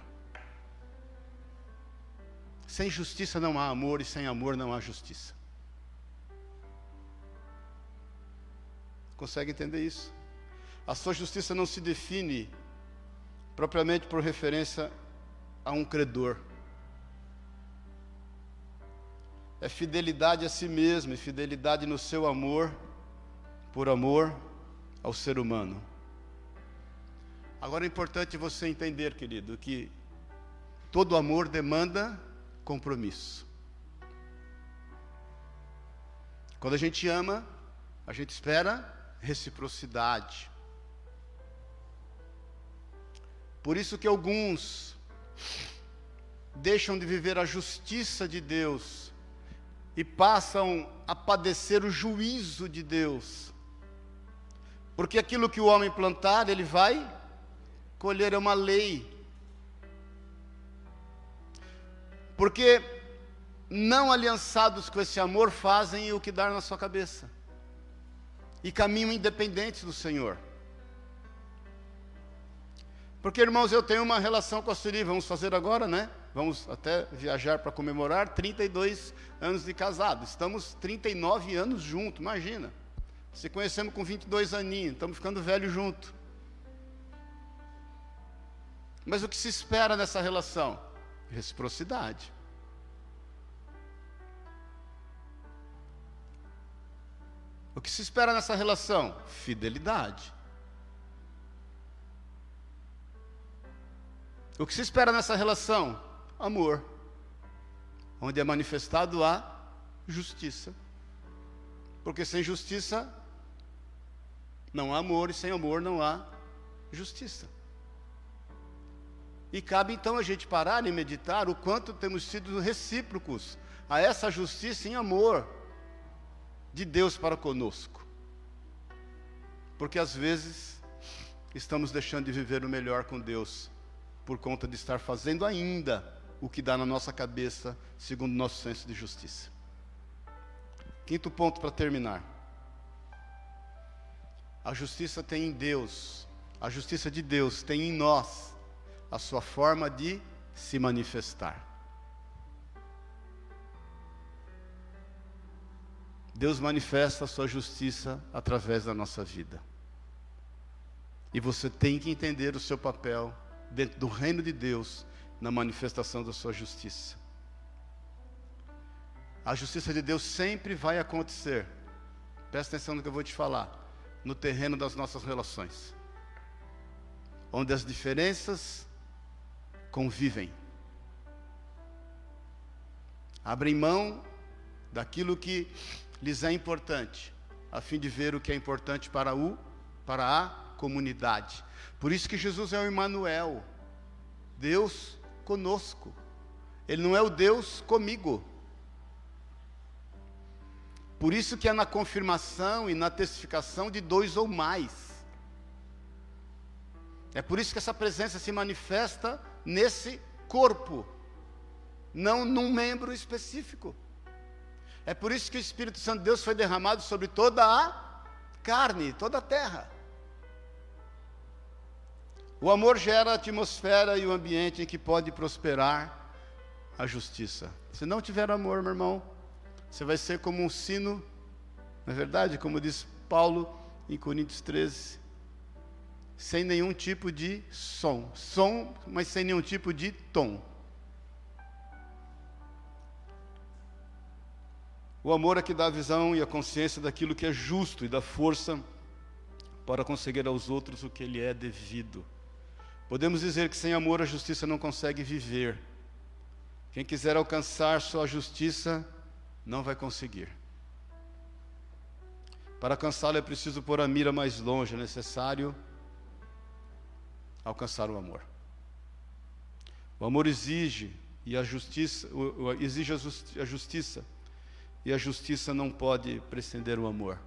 Sem justiça não há amor e sem amor não há justiça. Consegue entender isso? A sua justiça não se define propriamente por referência a um credor é fidelidade a si mesmo e fidelidade no seu amor, por amor ao ser humano. Agora é importante você entender, querido, que todo amor demanda compromisso. Quando a gente ama, a gente espera reciprocidade. Por isso que alguns deixam de viver a justiça de Deus e passam a padecer o juízo de Deus. Porque aquilo que o homem plantar, ele vai colher, é uma lei. Porque não aliançados com esse amor fazem o que dar na sua cabeça e caminham independentes do Senhor. Porque, irmãos, eu tenho uma relação com a Suri, vamos fazer agora, né? Vamos até viajar para comemorar 32 anos de casado. Estamos 39 anos juntos, imagina. Se conhecemos com 22 aninhos, estamos ficando velhos juntos. Mas o que se espera nessa relação? Reciprocidade. O que se espera nessa relação? Fidelidade. O que se espera nessa relação? Amor. Onde é manifestado a justiça. Porque sem justiça não há amor, e sem amor não há justiça. E cabe então a gente parar e meditar o quanto temos sido recíprocos a essa justiça em amor de Deus para conosco. Porque às vezes estamos deixando de viver o melhor com Deus por conta de estar fazendo ainda o que dá na nossa cabeça, segundo nosso senso de justiça. Quinto ponto para terminar. A justiça tem em Deus, a justiça de Deus tem em nós a sua forma de se manifestar. Deus manifesta a sua justiça através da nossa vida. E você tem que entender o seu papel dentro do reino de Deus na manifestação da sua justiça. A justiça de Deus sempre vai acontecer. Presta atenção no que eu vou te falar. No terreno das nossas relações. Onde as diferenças convivem. Abrem mão daquilo que lhes é importante, a fim de ver o que é importante para o para a comunidade. Por isso que Jesus é o Emmanuel, Deus conosco. Ele não é o Deus comigo. Por isso que é na confirmação e na testificação de dois ou mais. É por isso que essa presença se manifesta nesse corpo, não num membro específico. É por isso que o Espírito Santo de Deus foi derramado sobre toda a carne, toda a terra. O amor gera a atmosfera e o ambiente em que pode prosperar a justiça. Se não tiver amor, meu irmão, você vai ser como um sino, na é verdade, como diz Paulo em Coríntios 13, sem nenhum tipo de som. Som, mas sem nenhum tipo de tom. O amor é que dá a visão e a consciência daquilo que é justo e dá força para conseguir aos outros o que lhe é devido. Podemos dizer que sem amor a justiça não consegue viver. Quem quiser alcançar sua justiça não vai conseguir. Para alcançá-la é preciso pôr a mira mais longe, é necessário alcançar o amor. O amor exige e a justiça exige a justiça e a justiça não pode prescender o amor.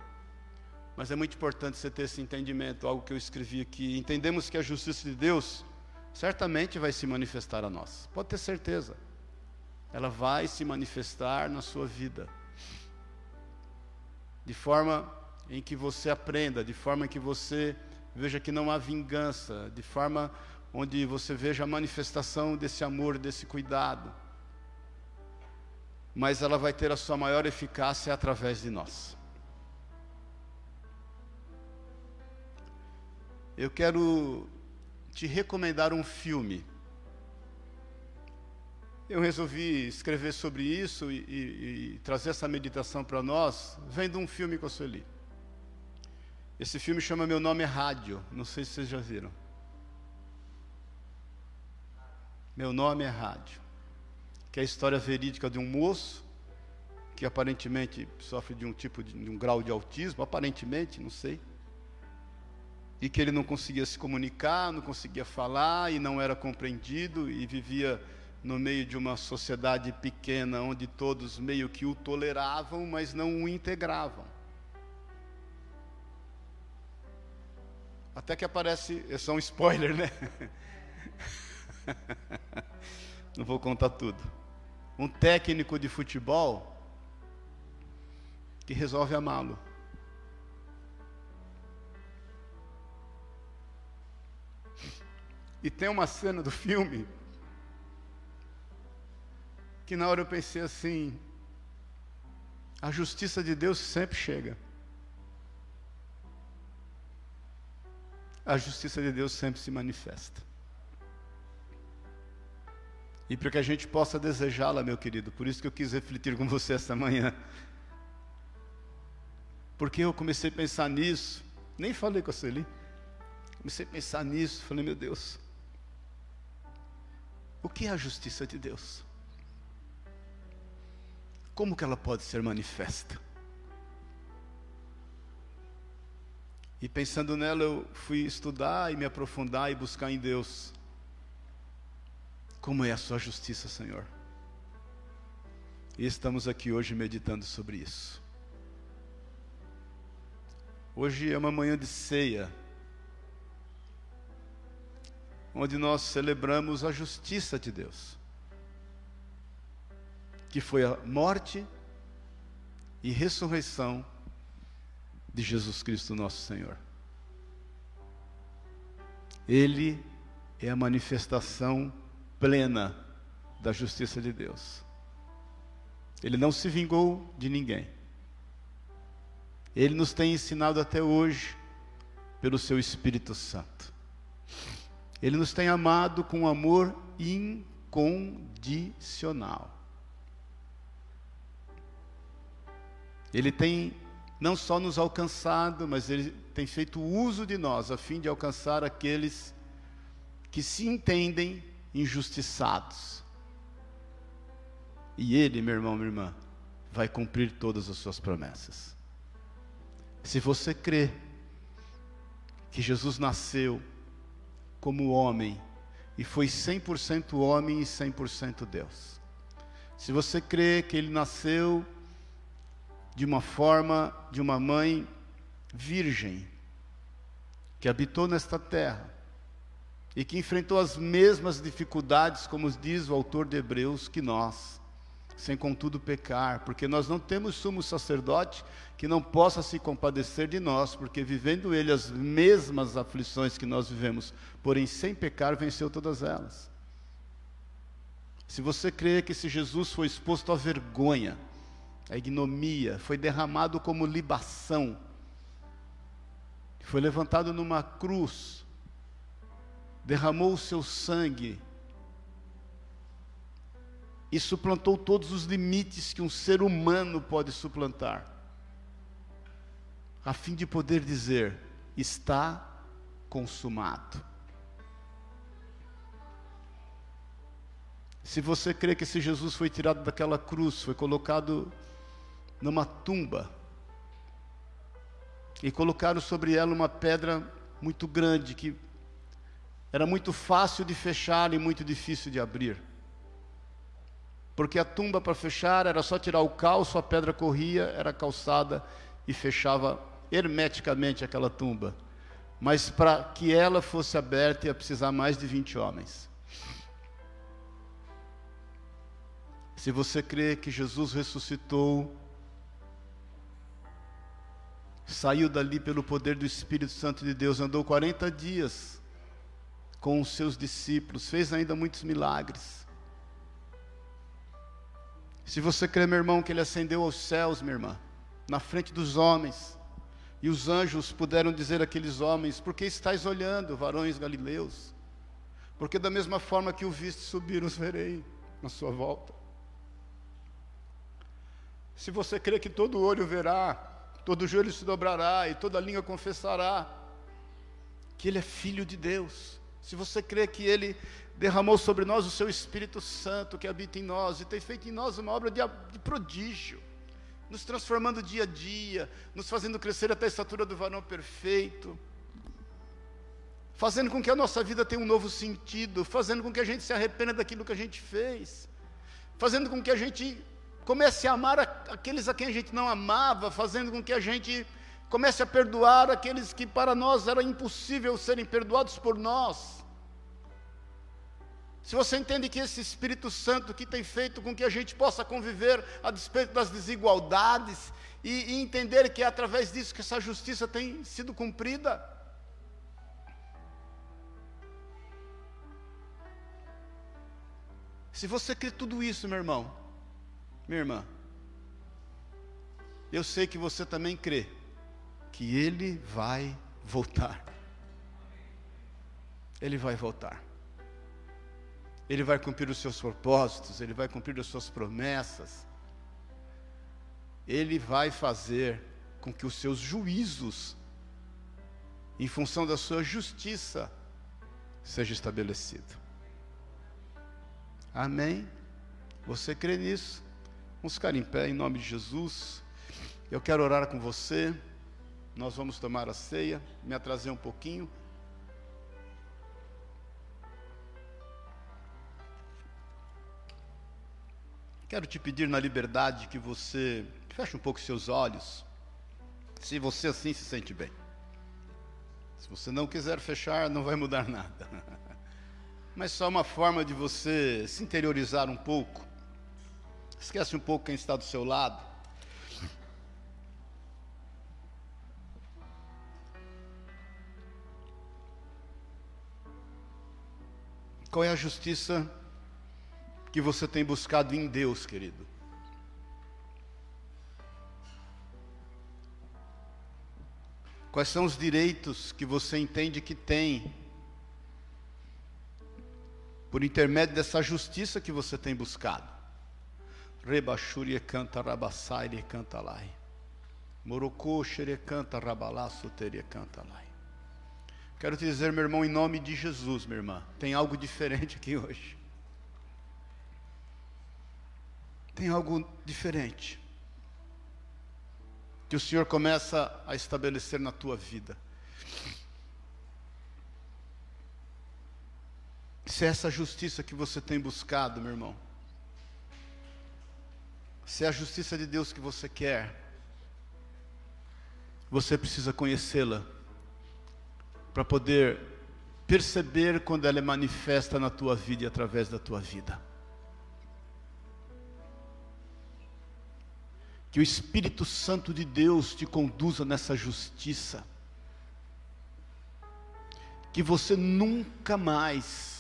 Mas é muito importante você ter esse entendimento, algo que eu escrevi aqui. Entendemos que a justiça de Deus certamente vai se manifestar a nós. Pode ter certeza. Ela vai se manifestar na sua vida. De forma em que você aprenda, de forma em que você veja que não há vingança, de forma onde você veja a manifestação desse amor, desse cuidado. Mas ela vai ter a sua maior eficácia através de nós. eu quero te recomendar um filme. Eu resolvi escrever sobre isso e, e, e trazer essa meditação para nós, vendo um filme que eu li. Esse filme chama Meu Nome é Rádio, não sei se vocês já viram. Meu Nome é Rádio, que é a história verídica de um moço que aparentemente sofre de um tipo de, de um grau de autismo, aparentemente, não sei e que ele não conseguia se comunicar, não conseguia falar e não era compreendido e vivia no meio de uma sociedade pequena onde todos meio que o toleravam, mas não o integravam. Até que aparece, é só um spoiler, né? Não vou contar tudo. Um técnico de futebol que resolve amá-lo. E tem uma cena do filme que na hora eu pensei assim: a justiça de Deus sempre chega. A justiça de Deus sempre se manifesta. E para que a gente possa desejá-la, meu querido, por isso que eu quis refletir com você esta manhã. Porque eu comecei a pensar nisso, nem falei com a Celi. Comecei a pensar nisso, falei, meu Deus, o que é a justiça de Deus? Como que ela pode ser manifesta? E pensando nela, eu fui estudar e me aprofundar e buscar em Deus. Como é a sua justiça, Senhor? E estamos aqui hoje meditando sobre isso. Hoje é uma manhã de ceia, onde nós celebramos a justiça de Deus que foi a morte e ressurreição de Jesus Cristo, nosso Senhor. Ele é a manifestação plena da justiça de Deus. Ele não se vingou de ninguém. Ele nos tem ensinado até hoje pelo seu Espírito Santo. Ele nos tem amado com amor incondicional. Ele tem não só nos alcançado, mas ele tem feito uso de nós a fim de alcançar aqueles que se entendem injustiçados. E ele, meu irmão, minha irmã, vai cumprir todas as suas promessas. Se você crê que Jesus nasceu como homem e foi 100% homem e 100% Deus. Se você crê que ele nasceu de uma forma de uma mãe virgem, que habitou nesta terra e que enfrentou as mesmas dificuldades, como diz o autor de Hebreus, que nós, sem contudo pecar, porque nós não temos sumo sacerdote que não possa se compadecer de nós, porque vivendo ele as mesmas aflições que nós vivemos, porém sem pecar, venceu todas elas. Se você crê que se Jesus foi exposto à vergonha, a ignomia, foi derramado como libação, foi levantado numa cruz, derramou o seu sangue. E suplantou todos os limites que um ser humano pode suplantar, a fim de poder dizer: está consumado. Se você crê que esse Jesus foi tirado daquela cruz, foi colocado numa tumba e colocaram sobre ela uma pedra muito grande que era muito fácil de fechar e muito difícil de abrir. Porque a tumba para fechar era só tirar o calço, a pedra corria, era calçada e fechava hermeticamente aquela tumba. Mas para que ela fosse aberta ia precisar mais de 20 homens. Se você crê que Jesus ressuscitou, saiu dali pelo poder do Espírito Santo de Deus, andou 40 dias com os seus discípulos, fez ainda muitos milagres. Se você crê, meu irmão, que ele ascendeu aos céus, minha irmã, na frente dos homens, e os anjos puderam dizer àqueles homens: Por que estáis olhando, varões galileus? Porque da mesma forma que o viste subir, os verei na sua volta. Se você crê que todo olho verá todo joelho se dobrará e toda língua confessará que Ele é Filho de Deus. Se você crê que Ele derramou sobre nós o Seu Espírito Santo que habita em nós e tem feito em nós uma obra de, de prodígio, nos transformando dia a dia, nos fazendo crescer até a estatura do varão perfeito. fazendo com que a nossa vida tenha um novo sentido, fazendo com que a gente se arrependa daquilo que a gente fez, fazendo com que a gente comece a amar aqueles a quem a gente não amava, fazendo com que a gente comece a perdoar aqueles que para nós era impossível serem perdoados por nós. Se você entende que esse Espírito Santo que tem feito com que a gente possa conviver a despeito das desigualdades e, e entender que é através disso que essa justiça tem sido cumprida. Se você crê tudo isso, meu irmão, minha irmã, eu sei que você também crê que Ele vai voltar. Ele vai voltar. Ele vai cumprir os seus propósitos, Ele vai cumprir as suas promessas. Ele vai fazer com que os seus juízos, em função da sua justiça, seja estabelecido. Amém? Você crê nisso? Vamos ficar em pé em nome de Jesus. Eu quero orar com você. Nós vamos tomar a ceia. Me atrasei um pouquinho. Quero te pedir na liberdade que você feche um pouco seus olhos, se você assim se sente bem. Se você não quiser fechar, não vai mudar nada. Mas só uma forma de você se interiorizar um pouco Esquece um pouco quem está do seu lado. Qual é a justiça que você tem buscado em Deus, querido? Quais são os direitos que você entende que tem por intermédio dessa justiça que você tem buscado? Rebachúria canta rabassaire canta lai. Morocô canta rabalaço teria canta lai. Quero te dizer, meu irmão, em nome de Jesus, minha irmã, tem algo diferente aqui hoje. Tem algo diferente. Que o Senhor começa a estabelecer na tua vida. Se é essa justiça que você tem buscado, meu irmão, se é a justiça de Deus que você quer, você precisa conhecê-la para poder perceber quando ela é manifesta na tua vida e através da tua vida. Que o Espírito Santo de Deus te conduza nessa justiça. Que você nunca mais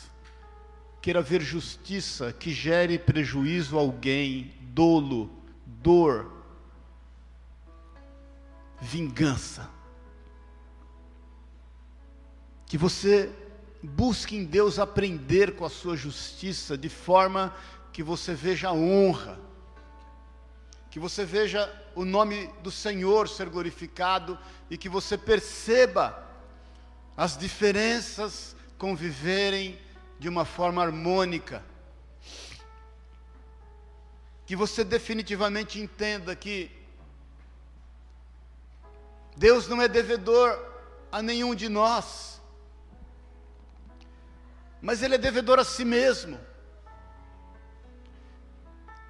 queira ver justiça que gere prejuízo a alguém, dolo, dor, vingança. Que você busque em Deus aprender com a sua justiça, de forma que você veja a honra, que você veja o nome do Senhor ser glorificado e que você perceba as diferenças conviverem de uma forma harmônica. Que você definitivamente entenda que Deus não é devedor a nenhum de nós, mas Ele é devedor a si mesmo,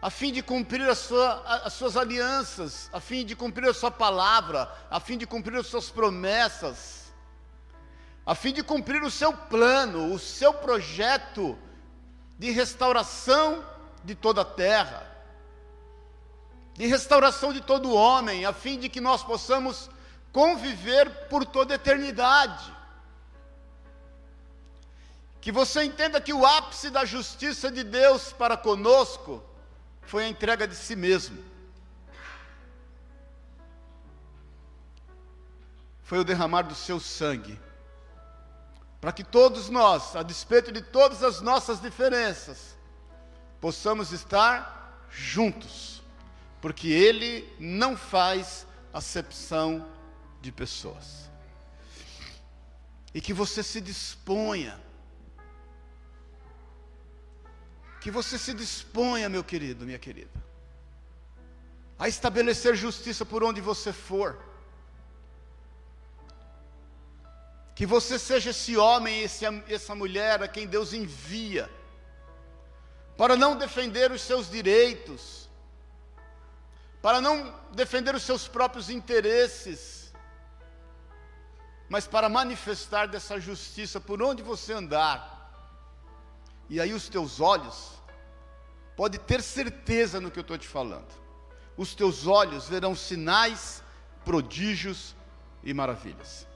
a fim de cumprir a sua, as suas alianças, a fim de cumprir a sua palavra, a fim de cumprir as suas promessas, a fim de cumprir o seu plano, o seu projeto de restauração de toda a terra de restauração de todo homem, a fim de que nós possamos conviver por toda a eternidade. Que você entenda que o ápice da justiça de Deus para conosco foi a entrega de si mesmo. Foi o derramar do seu sangue. Para que todos nós, a despeito de todas as nossas diferenças, possamos estar juntos porque ele não faz acepção de pessoas. E que você se disponha, que você se disponha, meu querido, minha querida, a estabelecer justiça por onde você for. Que você seja esse homem, esse, essa mulher a quem Deus envia, para não defender os seus direitos, para não defender os seus próprios interesses, mas para manifestar dessa justiça por onde você andar. E aí os teus olhos, pode ter certeza no que eu estou te falando, os teus olhos verão sinais, prodígios e maravilhas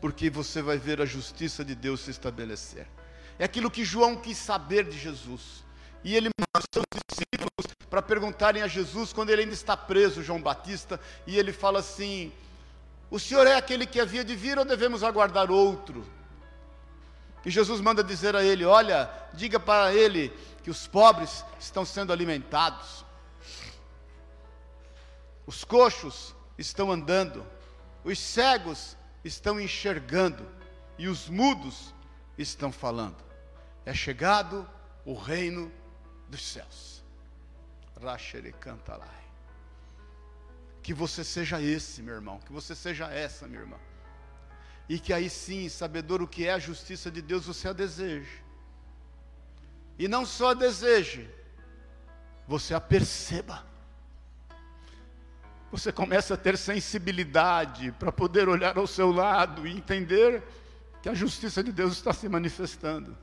porque você vai ver a justiça de Deus se estabelecer. É aquilo que João quis saber de Jesus. E ele mandou seus discípulos para perguntarem a Jesus quando ele ainda está preso, João Batista, e ele fala assim: O Senhor é aquele que havia de vir ou devemos aguardar outro? E Jesus manda dizer a ele: Olha, diga para ele que os pobres estão sendo alimentados, os coxos estão andando, os cegos estão enxergando e os mudos estão falando. É chegado o reino dos céus. Raxerecantalai. Que você seja esse, meu irmão, que você seja essa, minha irmã. E que aí sim, sabedor o que é a justiça de Deus, você a deseje. E não só a deseje, você a perceba você começa a ter sensibilidade para poder olhar ao seu lado e entender que a justiça de Deus está se manifestando.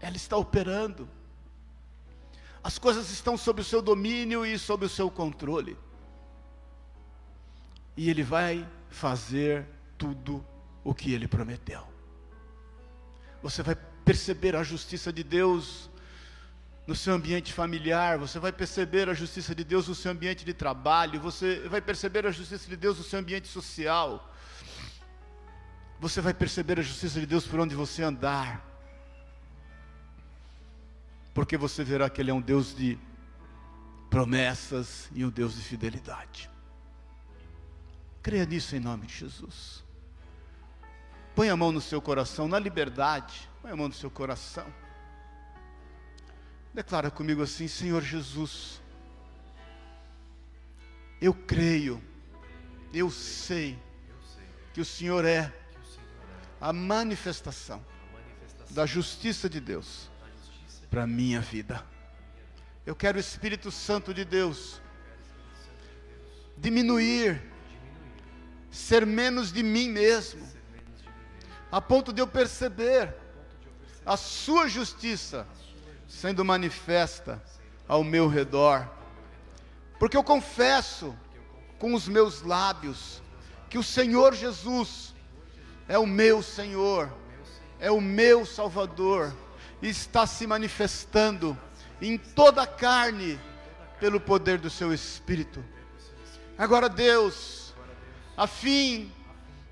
Ela está operando. As coisas estão sob o seu domínio e sob o seu controle. E Ele vai fazer tudo o que Ele prometeu. Você vai perceber a justiça de Deus no seu ambiente familiar, você vai perceber a justiça de Deus no seu ambiente de trabalho, você vai perceber a justiça de Deus no seu ambiente social, você vai perceber a justiça de Deus por onde você andar, porque você verá que Ele é um Deus de promessas e um Deus de fidelidade. Creia nisso em nome de Jesus. Põe a mão no seu coração, na liberdade, põe a mão no seu coração. Declara comigo assim: Senhor Jesus, eu creio, eu sei que o Senhor é a manifestação da justiça de Deus para a minha vida. Eu quero o Espírito Santo de Deus diminuir, ser menos de mim mesmo, a ponto de eu perceber a Sua justiça sendo manifesta ao meu redor. Porque eu confesso com os meus lábios que o Senhor Jesus é o meu Senhor, é o meu Salvador, e está se manifestando em toda a carne pelo poder do seu Espírito. Agora, Deus, a fim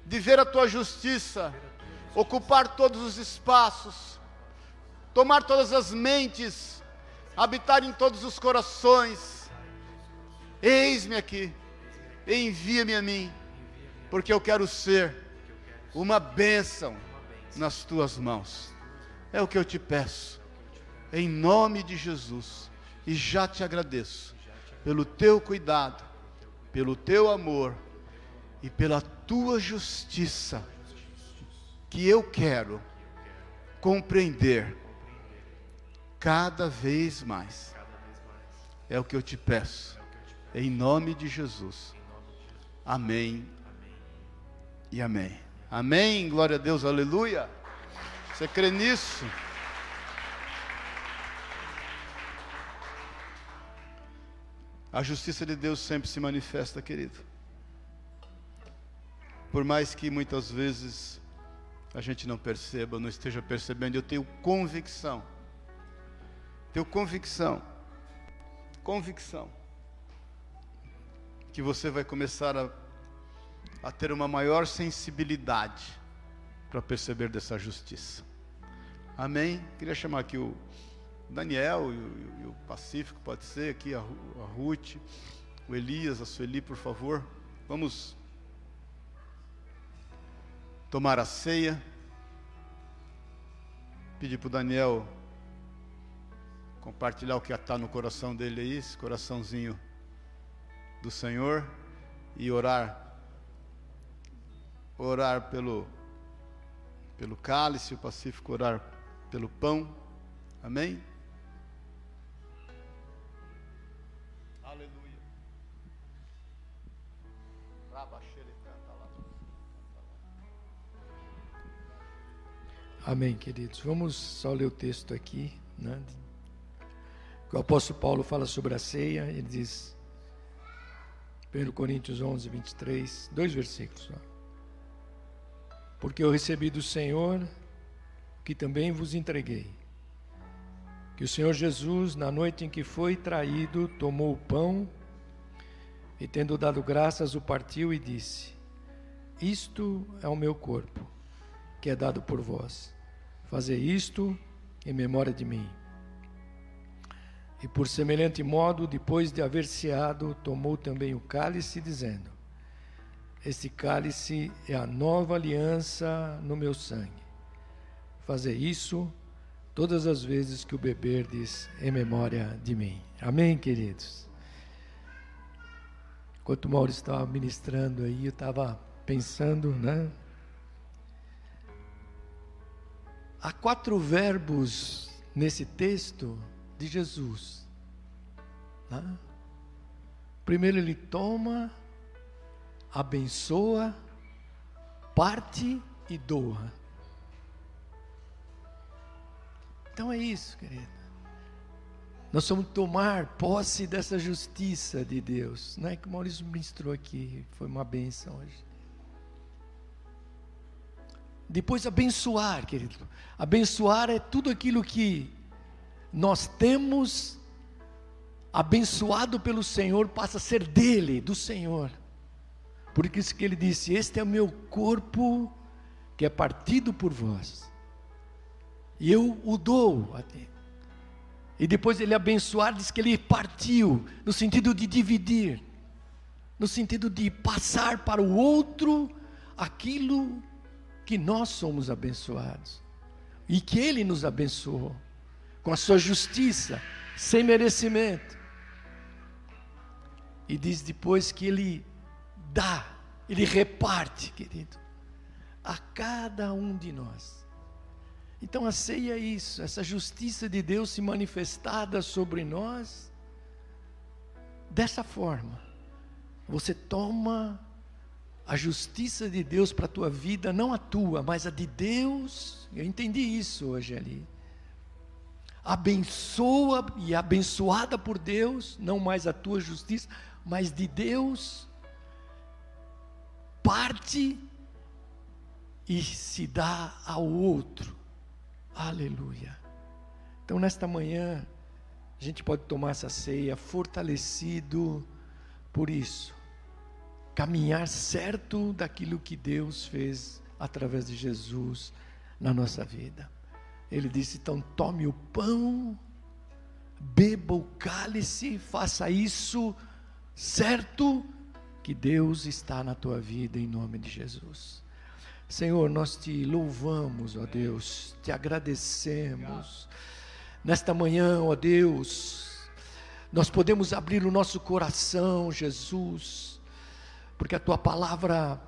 de ver a tua justiça, ocupar todos os espaços, tomar todas as mentes, habitar em todos os corações. Eis-me aqui, envia-me a mim, porque eu quero ser uma bênção nas tuas mãos. É o que eu te peço, em nome de Jesus, e já te agradeço pelo teu cuidado, pelo teu amor e pela tua justiça, que eu quero compreender cada vez mais. É o que eu te peço. Em nome de Jesus. Amém. E amém. Amém. Glória a Deus. Aleluia. Você crê nisso? A justiça de Deus sempre se manifesta, querido. Por mais que muitas vezes a gente não perceba, não esteja percebendo, eu tenho convicção tenho convicção, convicção, que você vai começar a, a ter uma maior sensibilidade para perceber dessa justiça. Amém? Queria chamar aqui o Daniel e o, e o Pacífico, pode ser, aqui a, a Ruth, o Elias, a Sueli, por favor. Vamos tomar a ceia. Pedir para o Daniel compartilhar o que está no coração dele aí, esse coraçãozinho do Senhor, e orar orar pelo, pelo cálice, o Pacífico orar pelo pão. Amém? Aleluia. Amém, queridos. Vamos só ler o texto aqui, né? O apóstolo Paulo fala sobre a ceia, ele diz, 1 Coríntios 11, 23, dois versículos só. Porque eu recebi do Senhor que também vos entreguei. Que o Senhor Jesus, na noite em que foi traído, tomou o pão e, tendo dado graças, o partiu e disse: Isto é o meu corpo, que é dado por vós. Fazer isto em memória de mim. E por semelhante modo, depois de haver ceado, tomou também o cálice, dizendo: Este cálice é a nova aliança no meu sangue. Fazer isso todas as vezes que o beberdes em memória de mim. Amém, queridos? Enquanto o Maurício estava ministrando aí, eu estava pensando, né? Há quatro verbos nesse texto de Jesus. Né? Primeiro ele toma, abençoa, parte e doa. Então é isso, querido. Nós vamos tomar posse dessa justiça de Deus. Não é que o Maurício ministrou aqui, foi uma benção hoje. Depois abençoar, querido. Abençoar é tudo aquilo que nós temos abençoado pelo Senhor passa a ser dele, do Senhor. Por isso que ele disse: Este é o meu corpo que é partido por vós, e eu o dou a ti. E depois ele abençoar, diz que ele partiu, no sentido de dividir, no sentido de passar para o outro aquilo que nós somos abençoados, e que ele nos abençoou com a sua justiça, sem merecimento. E diz depois que ele dá, ele reparte, querido, a cada um de nós. Então a ceia é isso, essa justiça de Deus se manifestada sobre nós dessa forma. Você toma a justiça de Deus para a tua vida, não a tua, mas a de Deus. Eu entendi isso hoje ali abençoa e abençoada por Deus, não mais a tua justiça, mas de Deus, parte e se dá ao outro. Aleluia. Então, nesta manhã, a gente pode tomar essa ceia fortalecido por isso, caminhar certo daquilo que Deus fez através de Jesus na nossa vida. Ele disse: então tome o pão, beba o cálice, faça isso, certo que Deus está na tua vida em nome de Jesus. Senhor, nós te louvamos, ó Deus, te agradecemos. Nesta manhã, ó Deus, nós podemos abrir o nosso coração, Jesus, porque a tua palavra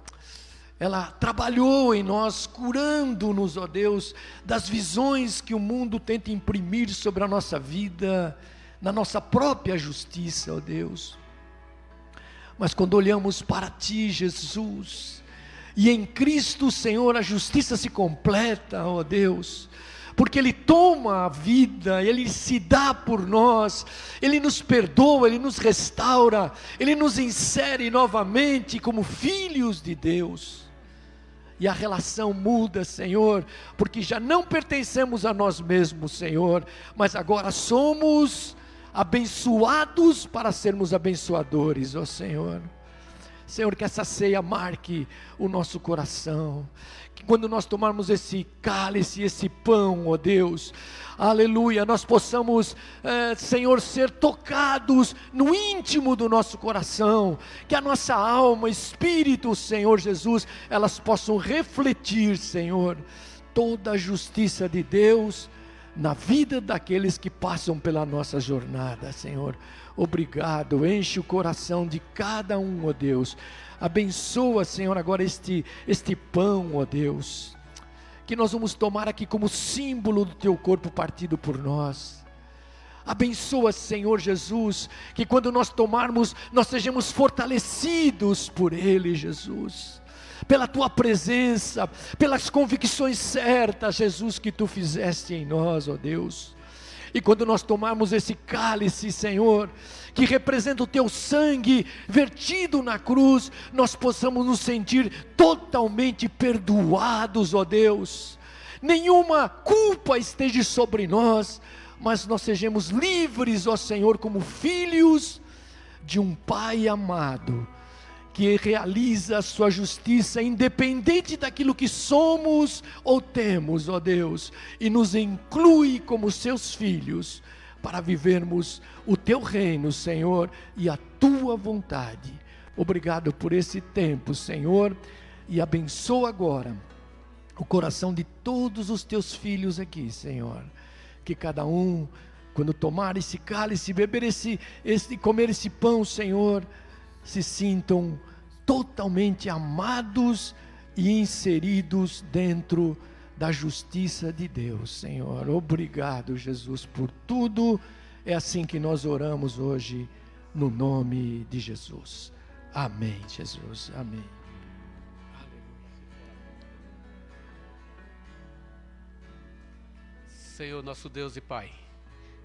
ela trabalhou em nós, curando-nos, ó Deus, das visões que o mundo tenta imprimir sobre a nossa vida, na nossa própria justiça, ó Deus. Mas quando olhamos para Ti, Jesus, e em Cristo, Senhor, a justiça se completa, ó Deus, porque Ele toma a vida, Ele se dá por nós, Ele nos perdoa, Ele nos restaura, Ele nos insere novamente como filhos de Deus e a relação muda, Senhor, porque já não pertencemos a nós mesmos, Senhor, mas agora somos abençoados para sermos abençoadores, ó Senhor. Senhor, que essa ceia marque o nosso coração, quando nós tomarmos esse cálice, esse pão, ó Deus, aleluia, nós possamos, é, Senhor, ser tocados no íntimo do nosso coração, que a nossa alma, espírito, Senhor Jesus, elas possam refletir, Senhor, toda a justiça de Deus na vida daqueles que passam pela nossa jornada, Senhor. Obrigado, enche o coração de cada um, ó Deus. Abençoa, Senhor, agora este, este pão, ó Deus, que nós vamos tomar aqui como símbolo do teu corpo partido por nós. Abençoa, Senhor Jesus, que quando nós tomarmos, nós sejamos fortalecidos por Ele, Jesus pela tua presença, pelas convicções certas, Jesus, que tu fizeste em nós, ó Deus. E quando nós tomarmos esse cálice, Senhor, que representa o teu sangue vertido na cruz, nós possamos nos sentir totalmente perdoados, ó Deus. Nenhuma culpa esteja sobre nós, mas nós sejamos livres, ó Senhor, como filhos de um Pai amado que realiza a sua justiça, independente daquilo que somos ou temos, ó Deus, e nos inclui como seus filhos, para vivermos o teu reino, Senhor, e a tua vontade. Obrigado por esse tempo, Senhor, e abençoa agora o coração de todos os teus filhos aqui, Senhor. Que cada um, quando tomar esse cálice, beber esse, esse comer esse pão, Senhor, se sintam totalmente amados e inseridos dentro da justiça de Deus, Senhor. Obrigado, Jesus, por tudo. É assim que nós oramos hoje, no nome de Jesus. Amém, Jesus. Amém. Senhor, nosso Deus e Pai,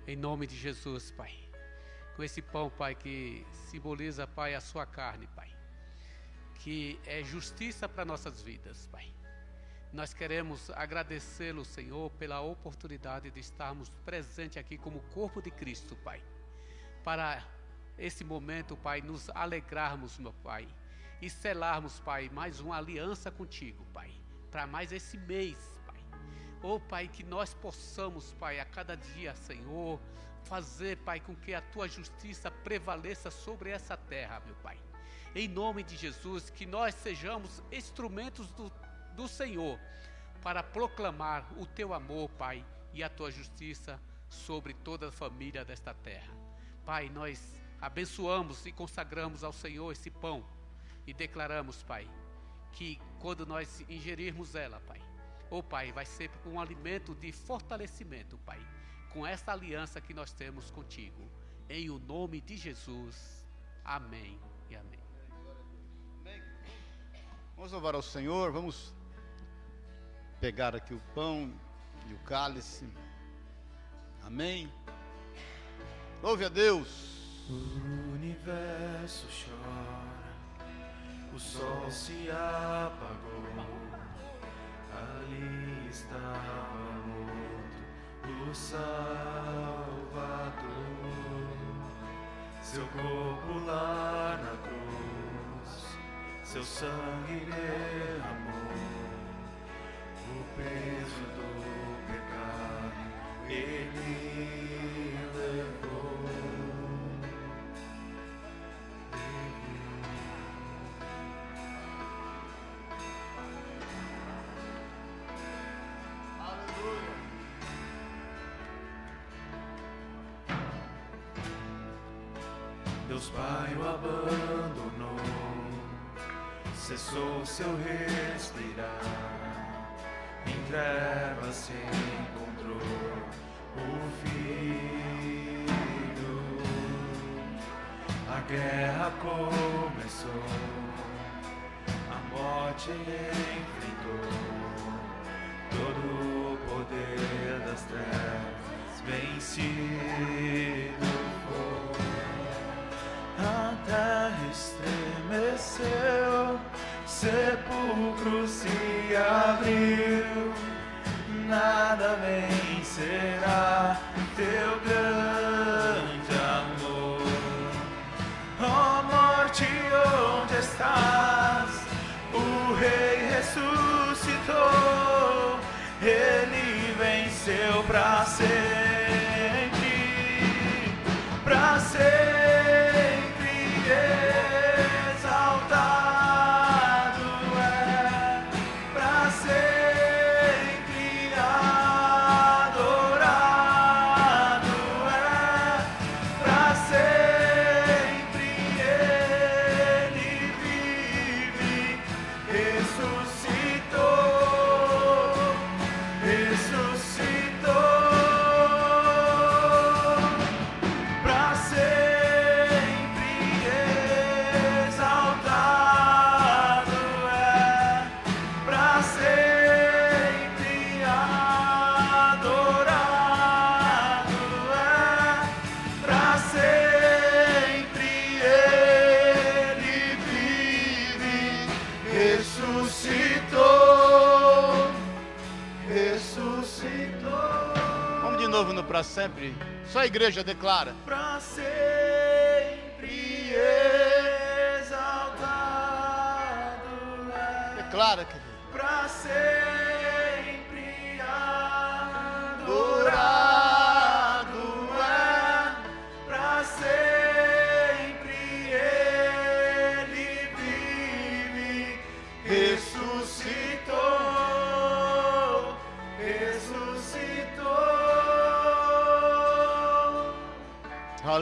em nome de Jesus, Pai com esse pão, Pai, que simboliza, Pai, a sua carne, Pai, que é justiça para nossas vidas, Pai. Nós queremos agradecê-lo, Senhor, pela oportunidade de estarmos presentes aqui como corpo de Cristo, Pai. Para esse momento, Pai, nos alegrarmos, meu Pai, e selarmos, Pai, mais uma aliança contigo, Pai, para mais esse mês, Pai. Oh, Pai, que nós possamos, Pai, a cada dia, Senhor, fazer, Pai, com que a tua justiça prevaleça sobre essa terra, meu Pai. Em nome de Jesus, que nós sejamos instrumentos do, do Senhor para proclamar o teu amor, Pai, e a tua justiça sobre toda a família desta terra. Pai, nós abençoamos e consagramos ao Senhor esse pão e declaramos, Pai, que quando nós ingerirmos ela, Pai, oh Pai, vai ser um alimento de fortalecimento, Pai com essa aliança que nós temos contigo. Em o nome de Jesus. Amém e amém. Vamos louvar ao Senhor, vamos pegar aqui o pão e o cálice. Amém. Louve a Deus. O universo chora, o sol se apagou, ali estava o Salvador, seu corpo lá na cruz, seu sangue derramou, peso do pecado ele levou. Deus Pai o abandonou, cessou seu respirar, encontrou o Filho. A guerra começou, a morte enfrentou, todo o poder das trevas vencido a terra estremeceu, sepulcro se abriu, nada vencerá. Teu grande sempre. Só a igreja declara. Pra sempre exaltado é. Declara, querido. Pra sempre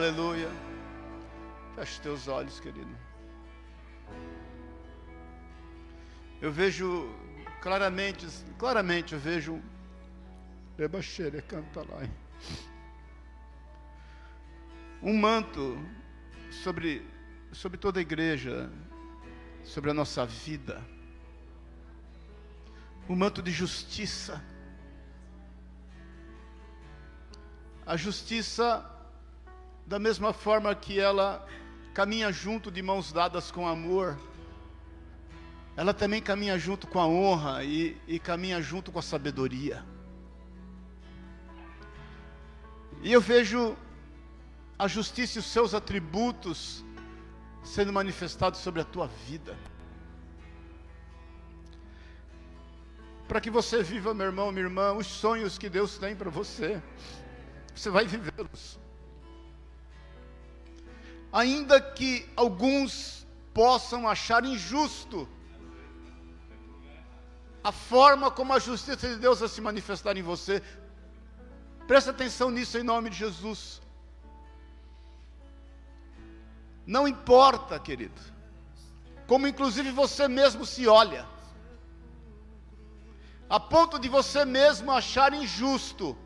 Aleluia. Feche teus olhos, querido. Eu vejo claramente, claramente eu vejo Debaixeira canta lá. Um manto sobre sobre toda a igreja, sobre a nossa vida. Um manto de justiça. A justiça da mesma forma que ela caminha junto de mãos dadas com amor, ela também caminha junto com a honra e, e caminha junto com a sabedoria. E eu vejo a justiça e os seus atributos sendo manifestados sobre a tua vida. Para que você viva, meu irmão, minha irmã, os sonhos que Deus tem para você, você vai vivê-los ainda que alguns possam achar injusto a forma como a justiça de Deus vai se manifestar em você. Presta atenção nisso em nome de Jesus. Não importa, querido, como inclusive você mesmo se olha, a ponto de você mesmo achar injusto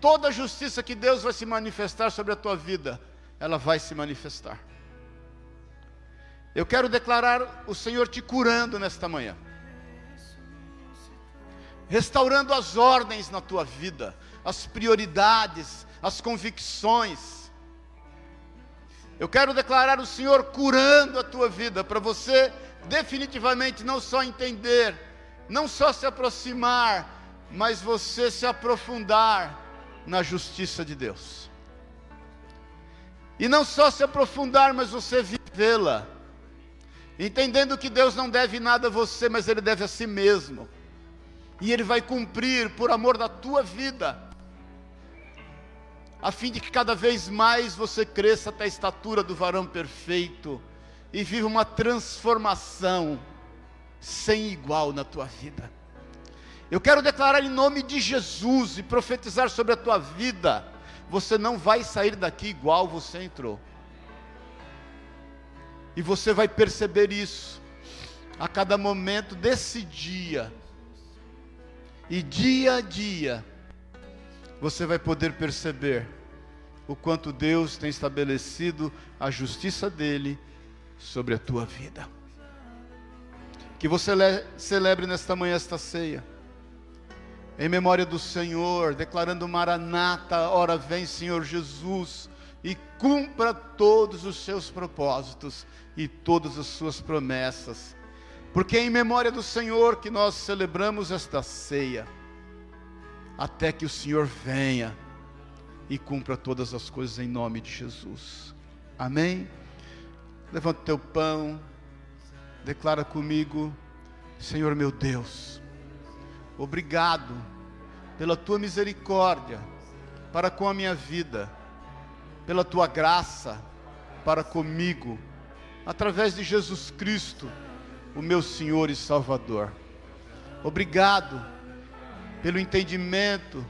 toda a justiça que Deus vai se manifestar sobre a tua vida ela vai se manifestar. Eu quero declarar o Senhor te curando nesta manhã, restaurando as ordens na tua vida, as prioridades, as convicções. Eu quero declarar o Senhor curando a tua vida, para você definitivamente não só entender, não só se aproximar, mas você se aprofundar na justiça de Deus. E não só se aprofundar, mas você vivê-la. Entendendo que Deus não deve nada a você, mas Ele deve a si mesmo. E Ele vai cumprir por amor da tua vida. A fim de que cada vez mais você cresça até a estatura do varão perfeito. E viva uma transformação sem igual na tua vida. Eu quero declarar em nome de Jesus e profetizar sobre a tua vida você não vai sair daqui igual você entrou. E você vai perceber isso a cada momento desse dia. E dia a dia, você vai poder perceber o quanto Deus tem estabelecido a justiça dele sobre a tua vida. Que você celebre nesta manhã esta ceia em memória do Senhor, declarando Maranata, ora vem Senhor Jesus, e cumpra todos os seus propósitos e todas as suas promessas. Porque é em memória do Senhor que nós celebramos esta ceia, até que o Senhor venha e cumpra todas as coisas em nome de Jesus. Amém? Levanta o teu pão, declara comigo, Senhor meu Deus Obrigado pela tua misericórdia para com a minha vida, pela tua graça para comigo, através de Jesus Cristo, o meu Senhor e Salvador. Obrigado pelo entendimento,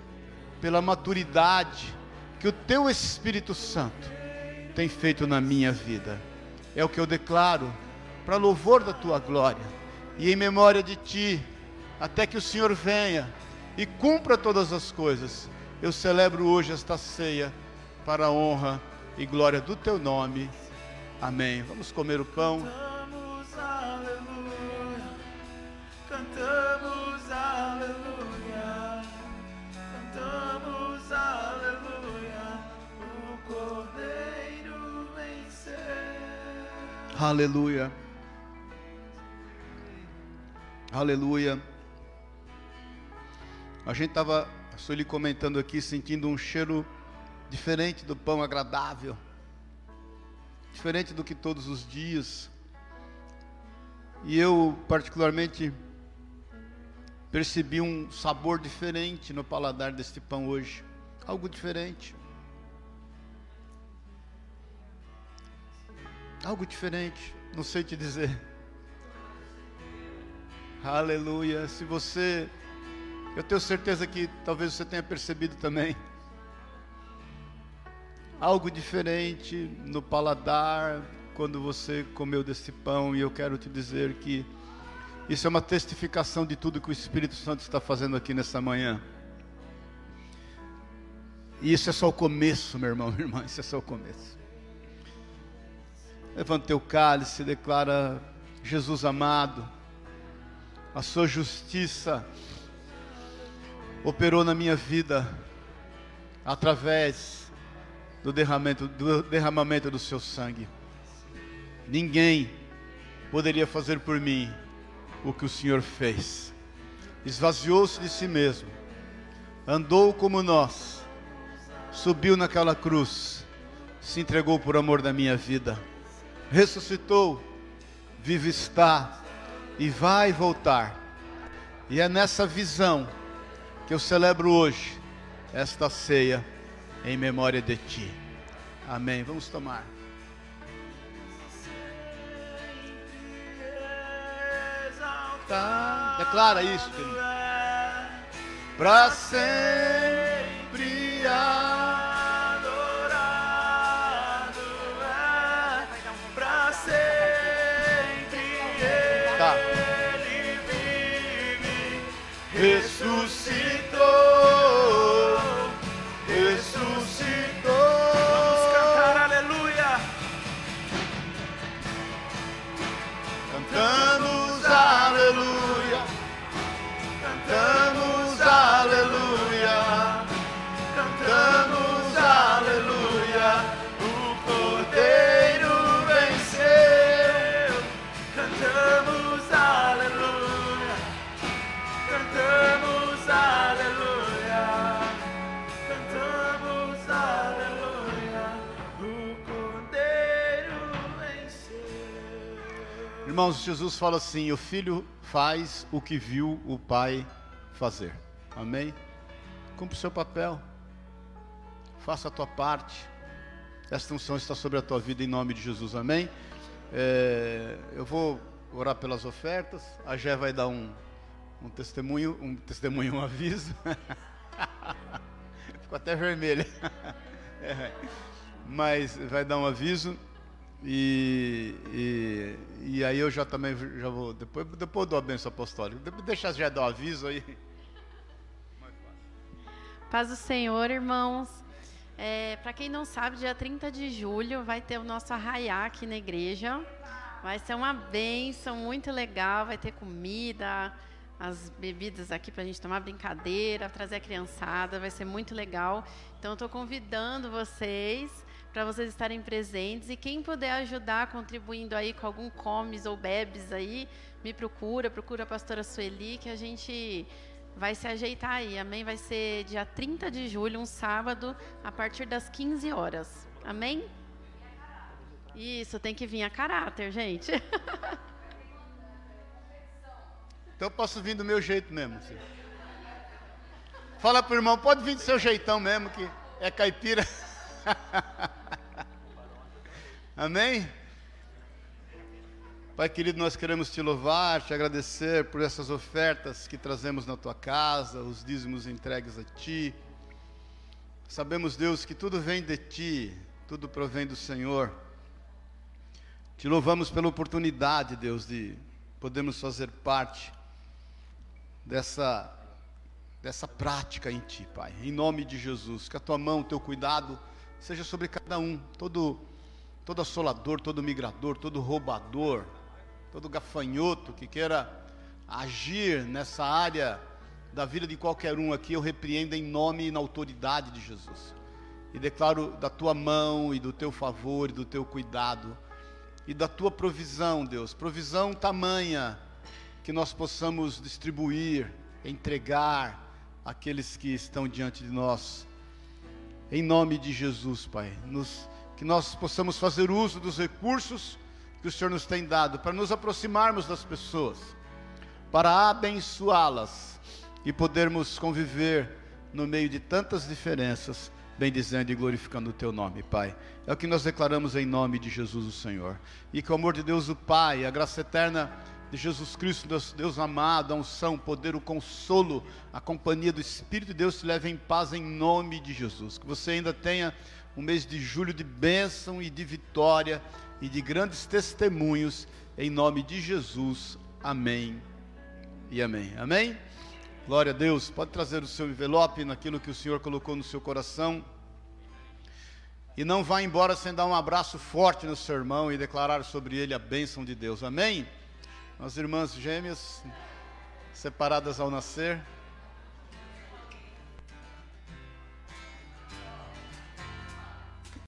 pela maturidade que o teu Espírito Santo tem feito na minha vida. É o que eu declaro para louvor da tua glória e em memória de ti até que o Senhor venha e cumpra todas as coisas. Eu celebro hoje esta ceia para a honra e glória do teu nome. Amém. Vamos comer o pão. Cantamos aleluia. Cantamos aleluia. Cantamos aleluia. O Cordeiro venceu. Aleluia. Aleluia. A gente estava, a Sueli comentando aqui, sentindo um cheiro diferente do pão agradável, diferente do que todos os dias. E eu, particularmente, percebi um sabor diferente no paladar deste pão hoje. Algo diferente. Algo diferente, não sei te dizer. Aleluia. Se você, eu tenho certeza que talvez você tenha percebido também. Algo diferente no paladar quando você comeu desse pão, e eu quero te dizer que isso é uma testificação de tudo que o Espírito Santo está fazendo aqui nessa manhã. E isso é só o começo, meu irmão, minha irmã, isso é só o começo. Levanta teu cálice, declara: Jesus amado, a sua justiça operou na minha vida através do derramamento, do derramamento do seu sangue. Ninguém poderia fazer por mim o que o Senhor fez. Esvaziou-se de si mesmo, andou como nós, subiu naquela cruz, se entregou por amor da minha vida ressuscitou, vive está e vai voltar. E é nessa visão que eu celebro hoje esta ceia em memória de ti. Amém. Vamos tomar. Declara isso, querido. Para sempre. Irmãos, Jesus fala assim: o filho faz o que viu o pai fazer. Amém? Cumpre o seu papel, faça a tua parte. Esta unção está sobre a tua vida em nome de Jesus. Amém? É, eu vou orar pelas ofertas. A Gé vai dar um, um testemunho, um testemunho, um aviso. Ficou até vermelho. É, mas vai dar um aviso. E, e, e, aí eu já também já vou, depois, depois dou a benção apostólica. Deixa já dar o aviso aí. Paz do Senhor, irmãos. É, Para quem não sabe, dia 30 de julho vai ter o nosso arraiá aqui na igreja. Vai ser uma benção muito legal, vai ter comida, as bebidas aqui para a gente tomar brincadeira, trazer a criançada, vai ser muito legal. Então, estou convidando vocês para vocês estarem presentes. E quem puder ajudar contribuindo aí com algum comes ou bebes aí, me procura, procura a pastora Sueli, que a gente vai se ajeitar aí. Amém? Vai ser dia 30 de julho, um sábado, a partir das 15 horas. Amém? Isso, tem que vir a caráter, gente. Então eu posso vir do meu jeito mesmo. Filho. Fala pro irmão, pode vir do seu jeitão mesmo, que é caipira. Amém? Pai querido, nós queremos te louvar, te agradecer por essas ofertas que trazemos na tua casa, os dízimos entregues a ti. Sabemos, Deus, que tudo vem de ti, tudo provém do Senhor. Te louvamos pela oportunidade, Deus, de podermos fazer parte dessa dessa prática em ti, Pai. Em nome de Jesus, que a tua mão, o teu cuidado seja sobre cada um, todo, todo assolador, todo migrador, todo roubador, todo gafanhoto que queira agir nessa área da vida de qualquer um aqui, eu repreendo em nome e na autoridade de Jesus. E declaro da tua mão e do teu favor e do teu cuidado e da tua provisão, Deus. Provisão tamanha que nós possamos distribuir, entregar àqueles que estão diante de nós. Em nome de Jesus, Pai, nos, que nós possamos fazer uso dos recursos que o Senhor nos tem dado para nos aproximarmos das pessoas, para abençoá-las e podermos conviver no meio de tantas diferenças, bendizendo e glorificando o Teu nome, Pai. É o que nós declaramos em nome de Jesus, o Senhor. E que o amor de Deus, o Pai, a graça eterna de Jesus Cristo, Deus, Deus amado, a unção, o poder, o consolo, a companhia do Espírito de Deus te leve em paz em nome de Jesus. Que você ainda tenha um mês de julho de bênção e de vitória e de grandes testemunhos em nome de Jesus. Amém e amém. Amém? Glória a Deus. Pode trazer o seu envelope naquilo que o Senhor colocou no seu coração. E não vá embora sem dar um abraço forte no seu irmão e declarar sobre ele a bênção de Deus. Amém? As irmãs gêmeas, separadas ao nascer.